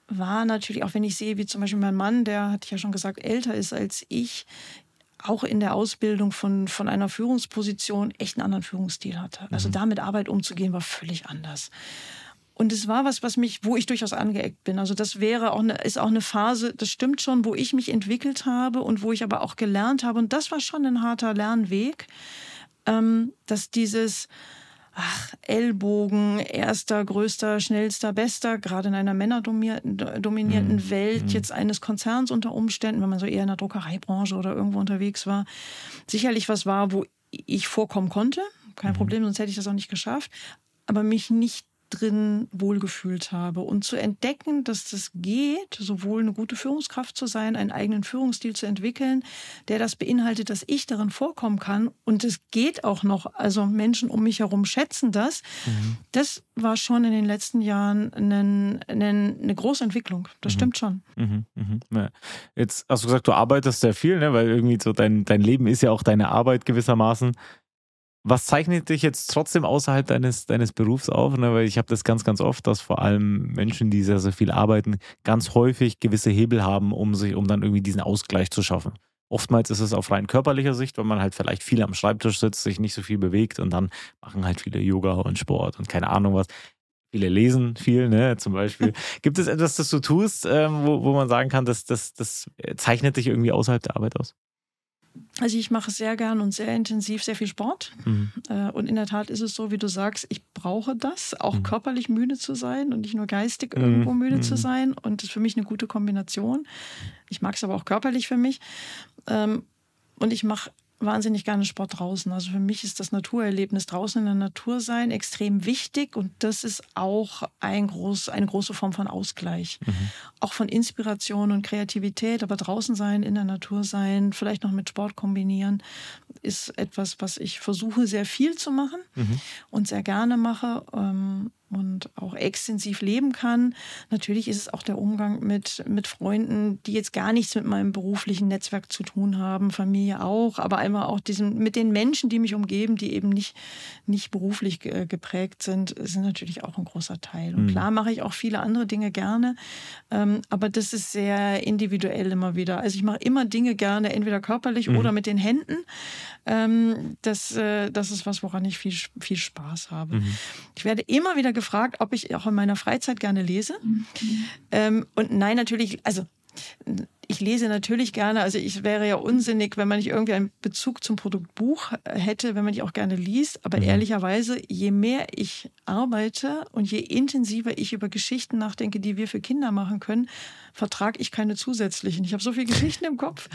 S3: war natürlich, auch wenn ich sehe, wie zum Beispiel mein Mann, der, hatte ich ja schon gesagt, älter ist als ich, auch in der Ausbildung von, von einer Führungsposition echt einen anderen Führungsstil hatte. Also mhm. damit Arbeit umzugehen, war völlig anders. Und es war was, was mich, wo ich durchaus angeeckt bin. Also das wäre auch eine, ist auch eine Phase, das stimmt schon, wo ich mich entwickelt habe und wo ich aber auch gelernt habe. Und das war schon ein harter Lernweg, ähm, dass dieses, ach, Ellbogen, erster, größter, schnellster, bester, gerade in einer männerdominierten mhm. Welt, mhm. jetzt eines Konzerns unter Umständen, wenn man so eher in der Druckereibranche oder irgendwo unterwegs war, sicherlich was war, wo ich vorkommen konnte. Kein mhm. Problem, sonst hätte ich das auch nicht geschafft. Aber mich nicht drin wohlgefühlt habe. Und zu entdecken, dass das geht, sowohl eine gute Führungskraft zu sein, einen eigenen Führungsstil zu entwickeln, der das beinhaltet, dass ich darin vorkommen kann. Und es geht auch noch. Also Menschen um mich herum schätzen das. Mhm. Das war schon in den letzten Jahren eine, eine, eine große Entwicklung. Das mhm. stimmt schon.
S2: Mhm. mhm. Ja. Jetzt hast du gesagt, du arbeitest sehr viel, ne? weil irgendwie so dein, dein Leben ist ja auch deine Arbeit gewissermaßen. Was zeichnet dich jetzt trotzdem außerhalb deines, deines Berufs auf? Ne? Weil ich habe das ganz, ganz oft, dass vor allem Menschen, die sehr, sehr viel arbeiten, ganz häufig gewisse Hebel haben, um sich, um dann irgendwie diesen Ausgleich zu schaffen. Oftmals ist es auf rein körperlicher Sicht, weil man halt vielleicht viel am Schreibtisch sitzt, sich nicht so viel bewegt und dann machen halt viele Yoga und Sport und keine Ahnung was. Viele lesen viel, ne, zum Beispiel. Gibt es etwas, das du tust, ähm, wo, wo man sagen kann, dass das, das zeichnet dich irgendwie außerhalb der Arbeit aus?
S3: Also ich mache sehr gern und sehr intensiv sehr viel Sport. Mhm. Äh, und in der Tat ist es so, wie du sagst, ich brauche das, auch mhm. körperlich müde zu sein und nicht nur geistig mhm. irgendwo müde mhm. zu sein. Und das ist für mich eine gute Kombination. Ich mag es aber auch körperlich für mich. Ähm, und ich mache wahnsinnig gerne Sport draußen. Also für mich ist das Naturerlebnis draußen in der Natur sein extrem wichtig und das ist auch ein groß, eine große Form von Ausgleich. Mhm. Auch von Inspiration und Kreativität, aber draußen sein, in der Natur sein, vielleicht noch mit Sport kombinieren, ist etwas, was ich versuche sehr viel zu machen mhm. und sehr gerne mache. Ähm, und auch extensiv leben kann. Natürlich ist es auch der Umgang mit, mit Freunden, die jetzt gar nichts mit meinem beruflichen Netzwerk zu tun haben, Familie auch, aber einmal auch diesen, mit den Menschen, die mich umgeben, die eben nicht, nicht beruflich geprägt sind, sind natürlich auch ein großer Teil. Und mhm. klar mache ich auch viele andere Dinge gerne, ähm, aber das ist sehr individuell immer wieder. Also ich mache immer Dinge gerne, entweder körperlich mhm. oder mit den Händen. Ähm, das, äh, das ist was, woran ich viel, viel Spaß habe. Mhm. Ich werde immer wieder gefragt, ob ich auch in meiner Freizeit gerne lese. Mhm. Ähm, und nein, natürlich, also ich lese natürlich gerne, also ich wäre ja unsinnig, wenn man nicht irgendwie einen Bezug zum Produkt Buch hätte, wenn man die auch gerne liest. Aber mhm. ehrlicherweise, je mehr ich arbeite und je intensiver ich über Geschichten nachdenke, die wir für Kinder machen können, vertrage ich keine zusätzlichen. Ich habe so viele Geschichten im Kopf,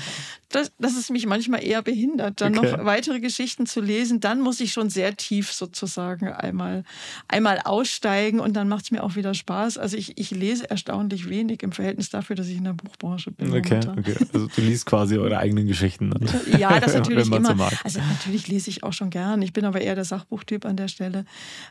S3: dass, dass es mich manchmal eher behindert, dann okay. noch weitere Geschichten zu lesen. Dann muss ich schon sehr tief sozusagen einmal, einmal aussteigen und dann macht es mir auch wieder Spaß. Also ich, ich lese erstaunlich wenig im Verhältnis dafür, dass ich in der Buchbranche bin.
S2: Okay, okay. Also du liest quasi eure eigenen Geschichten. Dann.
S3: Ja, das natürlich immer. So also natürlich lese ich auch schon gern. Ich bin aber eher der Sachbuchtyp an der Stelle.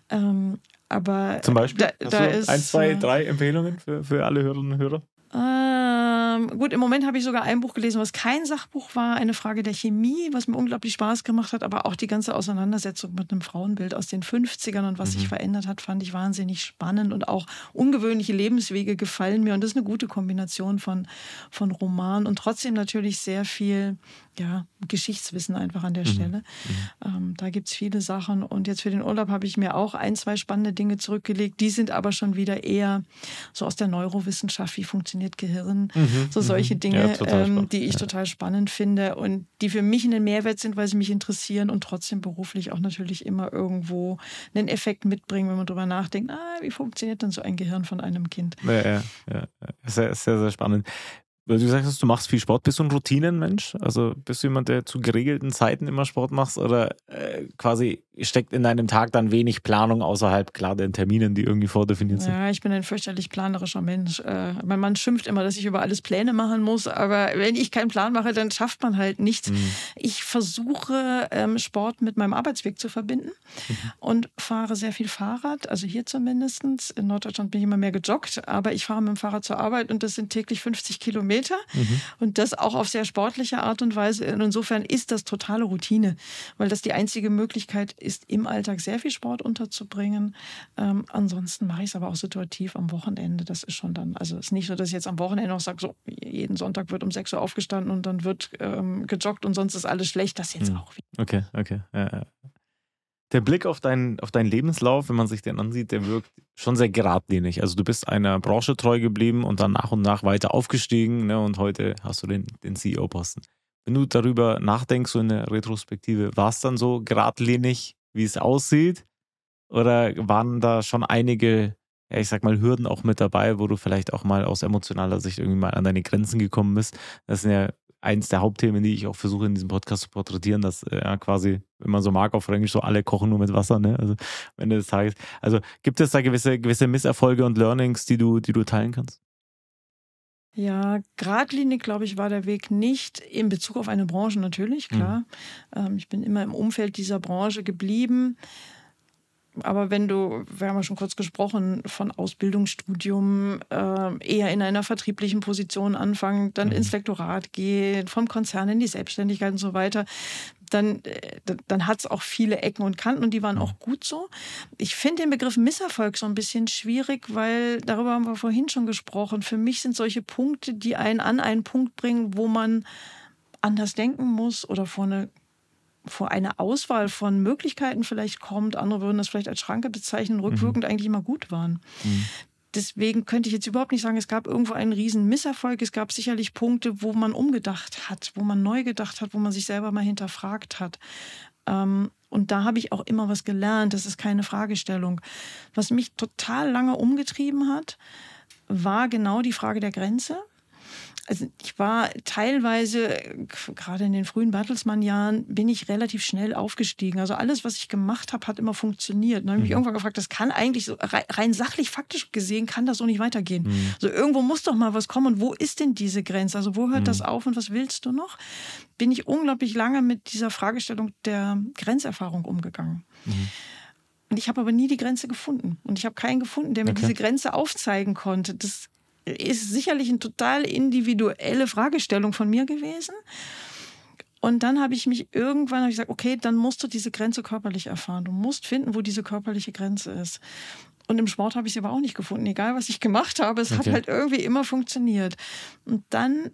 S3: Ähm, aber
S2: Zum Beispiel? Da, da ist, ein, zwei, äh, drei Empfehlungen für, für alle Hörerinnen und Hörer?
S3: Ähm, gut, im Moment habe ich sogar ein Buch gelesen, was kein Sachbuch war, eine Frage der Chemie, was mir unglaublich Spaß gemacht hat, aber auch die ganze Auseinandersetzung mit einem Frauenbild aus den 50ern und was mhm. sich verändert hat, fand ich wahnsinnig spannend und auch ungewöhnliche Lebenswege gefallen mir und das ist eine gute Kombination von, von Roman und trotzdem natürlich sehr viel ja, Geschichtswissen einfach an der mhm. Stelle. Mhm. Ähm, da gibt es viele Sachen. Und jetzt für den Urlaub habe ich mir auch ein, zwei spannende Dinge zurückgelegt. Die sind aber schon wieder eher so aus der Neurowissenschaft. Wie funktioniert Gehirn? Mhm. So solche mhm. Dinge, ja, ähm, die ich ja. total spannend finde und die für mich einen Mehrwert sind, weil sie mich interessieren und trotzdem beruflich auch natürlich immer irgendwo einen Effekt mitbringen, wenn man darüber nachdenkt, ah, wie funktioniert denn so ein Gehirn von einem Kind?
S2: Ja, ja, ja. Sehr, sehr, sehr spannend. Weil du gesagt hast, du machst viel Sport. Bist du ein Routinenmensch? Also bist du jemand, der zu geregelten Zeiten immer Sport macht oder äh, quasi steckt in deinem Tag dann wenig Planung außerhalb klar den Terminen, die irgendwie vordefiniert sind?
S3: Ja, ich bin ein fürchterlich planerischer Mensch. Äh, mein Mann schimpft immer, dass ich über alles Pläne machen muss, aber wenn ich keinen Plan mache, dann schafft man halt nichts. Mhm. Ich versuche ähm, Sport mit meinem Arbeitsweg zu verbinden mhm. und fahre sehr viel Fahrrad, also hier zumindest. In Norddeutschland bin ich immer mehr gejoggt, aber ich fahre mit dem Fahrrad zur Arbeit und das sind täglich 50 Kilometer mhm. und das auch auf sehr sportliche Art und Weise. Und insofern ist das totale Routine, weil das die einzige Möglichkeit ist, im Alltag sehr viel Sport unterzubringen. Ähm, ansonsten mache ich es aber auch situativ am Wochenende. Das ist schon dann, also es ist nicht so, dass ich jetzt am Wochenende noch sage, so jeden Sonntag wird um 6 Uhr aufgestanden und dann wird ähm, gejoggt und sonst ist alles schlecht. Das jetzt mhm. auch wieder.
S2: Okay, okay. Ja, ja der Blick auf, dein, auf deinen Lebenslauf, wenn man sich den ansieht, der wirkt schon sehr geradlinig. Also du bist einer Branche treu geblieben und dann nach und nach weiter aufgestiegen ne, und heute hast du den, den CEO-Posten. Wenn du darüber nachdenkst, so in der Retrospektive, war es dann so geradlinig, wie es aussieht? Oder waren da schon einige, ja, ich sag mal, Hürden auch mit dabei, wo du vielleicht auch mal aus emotionaler Sicht irgendwie mal an deine Grenzen gekommen bist? Das sind ja eins der Hauptthemen, die ich auch versuche in diesem Podcast zu porträtieren, dass äh, ja quasi, wenn man so mag, auf Englisch so alle kochen nur mit Wasser, ne? Also am Ende des Tages. Also gibt es da gewisse, gewisse Misserfolge und Learnings, die du, die du teilen kannst?
S3: Ja, geradlinig, glaube ich, war der Weg nicht in Bezug auf eine Branche natürlich, klar. Mhm. Ähm, ich bin immer im Umfeld dieser Branche geblieben. Aber wenn du, wir haben ja schon kurz gesprochen, von Ausbildungsstudium äh, eher in einer vertrieblichen Position anfangen, dann mhm. ins Lektorat gehen, vom Konzern in die Selbstständigkeit und so weiter, dann, äh, dann hat es auch viele Ecken und Kanten und die waren auch gut so. Ich finde den Begriff Misserfolg so ein bisschen schwierig, weil darüber haben wir vorhin schon gesprochen. Für mich sind solche Punkte, die einen an einen Punkt bringen, wo man anders denken muss oder vor eine vor eine Auswahl von Möglichkeiten vielleicht kommt. Andere würden das vielleicht als Schranke bezeichnen, rückwirkend mhm. eigentlich immer gut waren. Mhm. Deswegen könnte ich jetzt überhaupt nicht sagen, es gab irgendwo einen riesen Misserfolg. Es gab sicherlich Punkte, wo man umgedacht hat, wo man neu gedacht hat, wo man sich selber mal hinterfragt hat. Ähm, und da habe ich auch immer was gelernt. Das ist keine Fragestellung. Was mich total lange umgetrieben hat, war genau die Frage der Grenze also ich war teilweise, gerade in den frühen Bertelsmann-Jahren, bin ich relativ schnell aufgestiegen. Also alles, was ich gemacht habe, hat immer funktioniert. dann habe ich mich mhm. irgendwann gefragt, das kann eigentlich so rein sachlich, faktisch gesehen, kann das so nicht weitergehen. Mhm. Also irgendwo muss doch mal was kommen. Und wo ist denn diese Grenze? Also wo hört mhm. das auf und was willst du noch? Bin ich unglaublich lange mit dieser Fragestellung der Grenzerfahrung umgegangen. Mhm. Und ich habe aber nie die Grenze gefunden. Und ich habe keinen gefunden, der mir okay. diese Grenze aufzeigen konnte. Das ist sicherlich eine total individuelle Fragestellung von mir gewesen. Und dann habe ich mich irgendwann ich gesagt, okay, dann musst du diese Grenze körperlich erfahren. Du musst finden, wo diese körperliche Grenze ist. Und im Sport habe ich sie aber auch nicht gefunden. Egal, was ich gemacht habe, es okay. hat halt irgendwie immer funktioniert. Und dann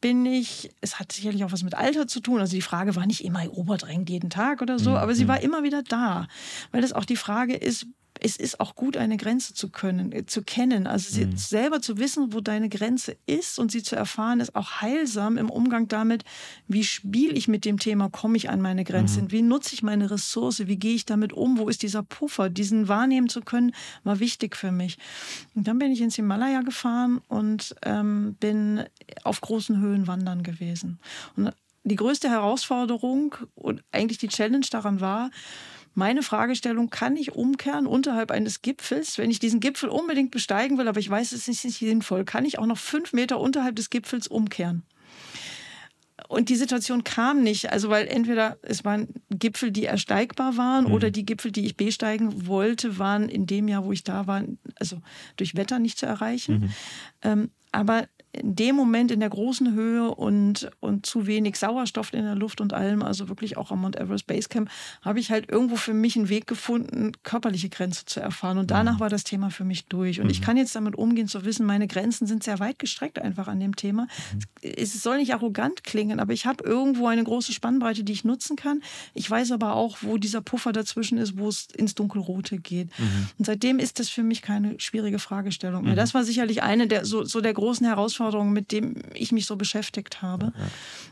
S3: bin ich, es hat sicherlich auch was mit Alter zu tun. Also die Frage war nicht immer oberdrängend jeden Tag oder so, mhm. aber sie war immer wieder da. Weil das auch die Frage ist, es ist auch gut, eine Grenze zu können, äh, zu kennen. Also mhm. selber zu wissen, wo deine Grenze ist und sie zu erfahren, ist auch heilsam im Umgang damit, wie spiele ich mit dem Thema, komme ich an meine Grenzen, mhm. wie nutze ich meine Ressource, wie gehe ich damit um, wo ist dieser Puffer, diesen wahrnehmen zu können, war wichtig für mich. Und dann bin ich ins Himalaya gefahren und ähm, bin auf großen Höhen wandern gewesen. Und die größte Herausforderung und eigentlich die Challenge daran war, meine Fragestellung, kann ich umkehren unterhalb eines Gipfels, wenn ich diesen Gipfel unbedingt besteigen will, aber ich weiß, es ist nicht sinnvoll, kann ich auch noch fünf Meter unterhalb des Gipfels umkehren? Und die Situation kam nicht, also weil entweder es waren Gipfel, die ersteigbar waren, mhm. oder die Gipfel, die ich besteigen wollte, waren in dem Jahr, wo ich da war, also durch Wetter nicht zu erreichen. Mhm. Ähm, aber in dem Moment in der großen Höhe und, und zu wenig Sauerstoff in der Luft und allem, also wirklich auch am Mount Everest Basecamp, habe ich halt irgendwo für mich einen Weg gefunden, körperliche Grenze zu erfahren. Und danach mhm. war das Thema für mich durch. Und mhm. ich kann jetzt damit umgehen, zu wissen, meine Grenzen sind sehr weit gestreckt einfach an dem Thema. Mhm. Es soll nicht arrogant klingen, aber ich habe irgendwo eine große Spannbreite, die ich nutzen kann. Ich weiß aber auch, wo dieser Puffer dazwischen ist, wo es ins Dunkelrote geht. Mhm. Und seitdem ist das für mich keine schwierige Fragestellung mehr. Mhm. Das war sicherlich eine der so, so der großen Herausforderungen, Herausforderungen, mit denen ich mich so beschäftigt habe. Ja.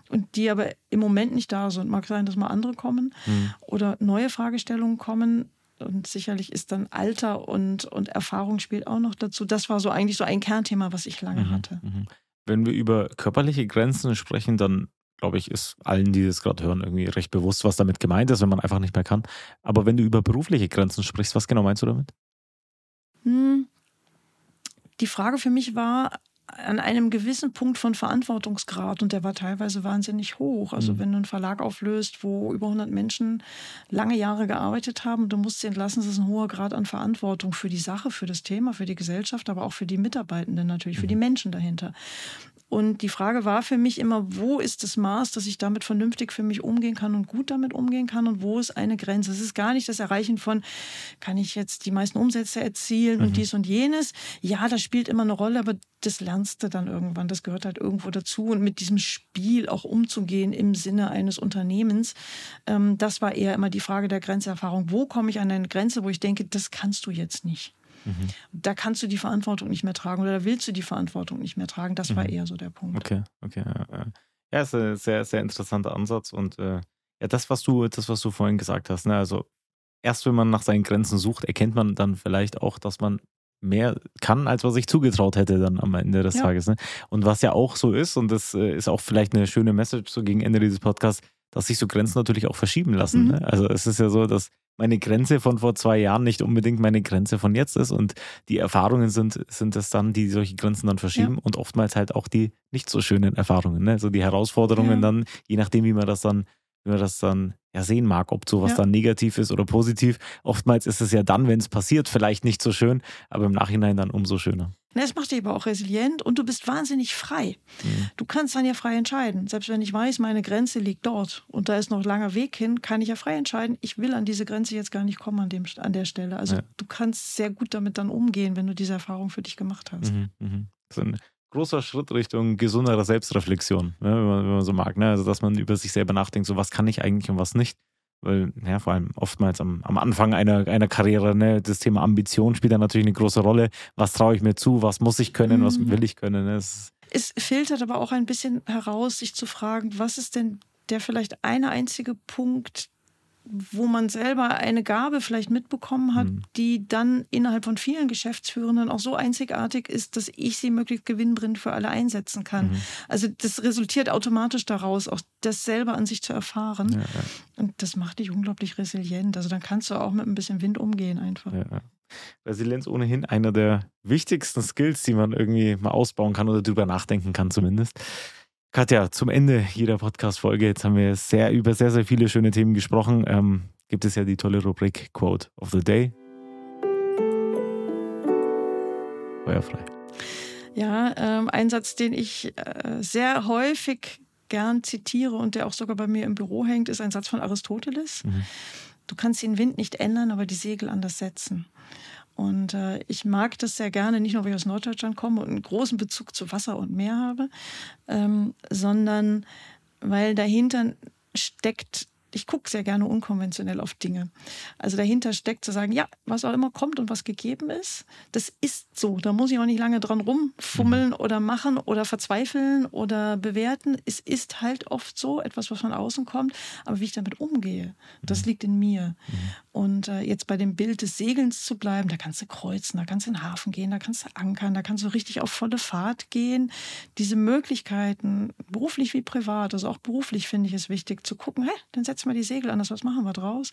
S3: Und die aber im Moment nicht da sind. Mag sein, dass mal andere kommen mhm. oder neue Fragestellungen kommen. Und sicherlich ist dann Alter und, und Erfahrung spielt auch noch dazu. Das war so eigentlich so ein Kernthema, was ich lange mhm. hatte. Mhm.
S2: Wenn wir über körperliche Grenzen sprechen, dann glaube ich, ist allen, die das gerade hören, irgendwie recht bewusst, was damit gemeint ist, wenn man einfach nicht mehr kann. Aber wenn du über berufliche Grenzen sprichst, was genau meinst du damit?
S3: Hm. Die Frage für mich war, an einem gewissen Punkt von Verantwortungsgrad und der war teilweise wahnsinnig hoch. Also mhm. wenn du einen Verlag auflöst, wo über 100 Menschen lange Jahre gearbeitet haben, du musst sie entlassen, das ist ein hoher Grad an Verantwortung für die Sache, für das Thema, für die Gesellschaft, aber auch für die Mitarbeitenden natürlich, für die mhm. Menschen dahinter. Und die Frage war für mich immer, wo ist das Maß, dass ich damit vernünftig für mich umgehen kann und gut damit umgehen kann und wo ist eine Grenze? Es ist gar nicht das Erreichen von, kann ich jetzt die meisten Umsätze erzielen mhm. und dies und jenes. Ja, das spielt immer eine Rolle, aber das lernst du dann irgendwann. Das gehört halt irgendwo dazu. Und mit diesem Spiel auch umzugehen im Sinne eines Unternehmens, ähm, das war eher immer die Frage der Grenzerfahrung. Wo komme ich an eine Grenze, wo ich denke, das kannst du jetzt nicht? Mhm. Da kannst du die Verantwortung nicht mehr tragen oder da willst du die Verantwortung nicht mehr tragen. Das mhm. war eher so der Punkt.
S2: Okay, okay. Ja, ist ein sehr, sehr interessanter Ansatz und äh, ja, das, was du, das, was du vorhin gesagt hast, ne, also erst wenn man nach seinen Grenzen sucht, erkennt man dann vielleicht auch, dass man mehr kann, als was ich zugetraut hätte dann am Ende des
S3: Ja.
S2: Tages. Ne? Und was ja auch so ist, und das äh, ist auch vielleicht eine schöne Message so gegen Ende dieses Podcasts, dass sich so Grenzen natürlich auch verschieben lassen.
S3: Mhm.
S2: Ne? Also es ist ja so, dass meine Grenze von vor zwei Jahren nicht unbedingt meine Grenze von jetzt ist und die Erfahrungen sind, sind es dann, die solche Grenzen dann verschieben und oftmals halt auch die nicht so schönen Erfahrungen. Ne? So die Herausforderungen
S3: Ja.
S2: dann, je nachdem, wie man das dann, wie man das dann ja sehen mag, ob sowas
S3: Ja.
S2: dann negativ ist oder positiv. Oftmals ist es ja dann, wenn es passiert, vielleicht nicht so schön, aber im Nachhinein dann umso schöner.
S3: Es macht dich aber auch resilient und du bist wahnsinnig frei.
S2: Mhm.
S3: Du kannst dann ja frei entscheiden. Selbst wenn ich weiß, meine Grenze liegt dort und da ist noch ein langer Weg hin, kann ich ja frei entscheiden, ich will an diese Grenze jetzt gar nicht kommen an, dem, an der Stelle. Also
S2: Ja.
S3: du kannst sehr gut damit dann umgehen, wenn du diese Erfahrung für dich gemacht hast.
S2: Mhm, mhm. So ein großer Schritt Richtung gesunderer Selbstreflexion, ne, wenn, man, wenn man so mag. Ne? Also, dass man über sich selber nachdenkt, so was kann ich eigentlich und was nicht. Weil, ja, vor allem oftmals am, am Anfang einer, einer Karriere, ne, das Thema Ambition spielt da natürlich eine große Rolle. Was traue ich mir zu? Was muss ich können? Was
S3: Mhm.
S2: will ich können? Ne? Ist,
S3: Es filtert aber auch ein bisschen heraus, sich zu fragen, was ist denn der vielleicht eine einzige Punkt, wo man selber eine Gabe vielleicht mitbekommen hat,
S2: Mhm.
S3: die dann innerhalb von vielen Geschäftsführenden auch so einzigartig ist, dass ich sie möglichst gewinnbringend für alle einsetzen kann.
S2: Mhm.
S3: Also das resultiert automatisch daraus, auch das selber an sich zu erfahren.
S2: ja, ja,
S3: Und das macht dich unglaublich resilient. Also dann kannst du auch mit ein bisschen Wind umgehen einfach.
S2: ja. Resilienz ohnehin einer der wichtigsten Skills, die man irgendwie mal ausbauen kann oder drüber nachdenken kann zumindest. Katja, zum Ende jeder Podcast-Folge, jetzt haben wir sehr über sehr, sehr viele schöne Themen gesprochen, ähm, gibt es ja die tolle Rubrik Quote of the Day. Feuerfrei.
S3: Ja, ähm, ein Satz, den ich äh, sehr häufig gern zitiere und der auch sogar bei mir im Büro hängt, ist ein Satz von Aristoteles.
S2: Mhm.
S3: Du kannst den Wind nicht ändern, aber die Segel anders setzen. Und äh, ich mag das sehr gerne, nicht nur weil ich aus Norddeutschland komme und einen großen Bezug zu Wasser und Meer habe, ähm, sondern weil dahinter steckt, ich gucke sehr gerne unkonventionell auf Dinge. Also dahinter steckt zu sagen, ja, was auch immer kommt und was gegeben ist, das ist so. Da muss ich auch nicht lange dran rumfummeln oder machen oder verzweifeln oder bewerten. Es ist halt oft so, etwas, was von außen kommt. Aber wie ich damit umgehe, das liegt in mir. Und äh, jetzt bei dem Bild des Segelns zu bleiben, da kannst du kreuzen, da kannst du in den Hafen gehen, da kannst du ankern, da kannst du richtig auf volle Fahrt gehen. Diese Möglichkeiten, beruflich wie privat, also auch beruflich finde ich es wichtig zu gucken, hä, dann setzen wir die Segel anders, was machen wir draus?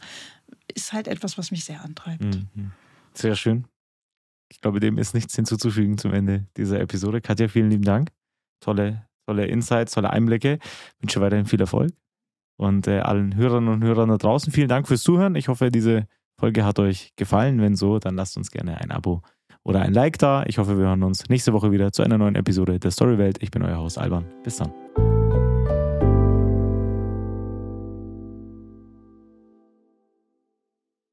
S3: Ist halt etwas, was mich sehr antreibt.
S2: Mhm. Sehr schön. Ich glaube, dem ist nichts hinzuzufügen zum Ende dieser Episode. Katja, vielen lieben Dank. Tolle, tolle Insights, tolle Einblicke. wünsche weiterhin viel Erfolg. Und äh, allen Hörerinnen und Hörern da draußen vielen Dank fürs Zuhören. Ich hoffe, diese Folge hat euch gefallen. Wenn so, dann lasst uns gerne ein Abo oder ein Like da. Ich hoffe, wir hören uns nächste Woche wieder zu einer neuen Episode der Storywelt. Ich bin euer Host Alban. Bis dann.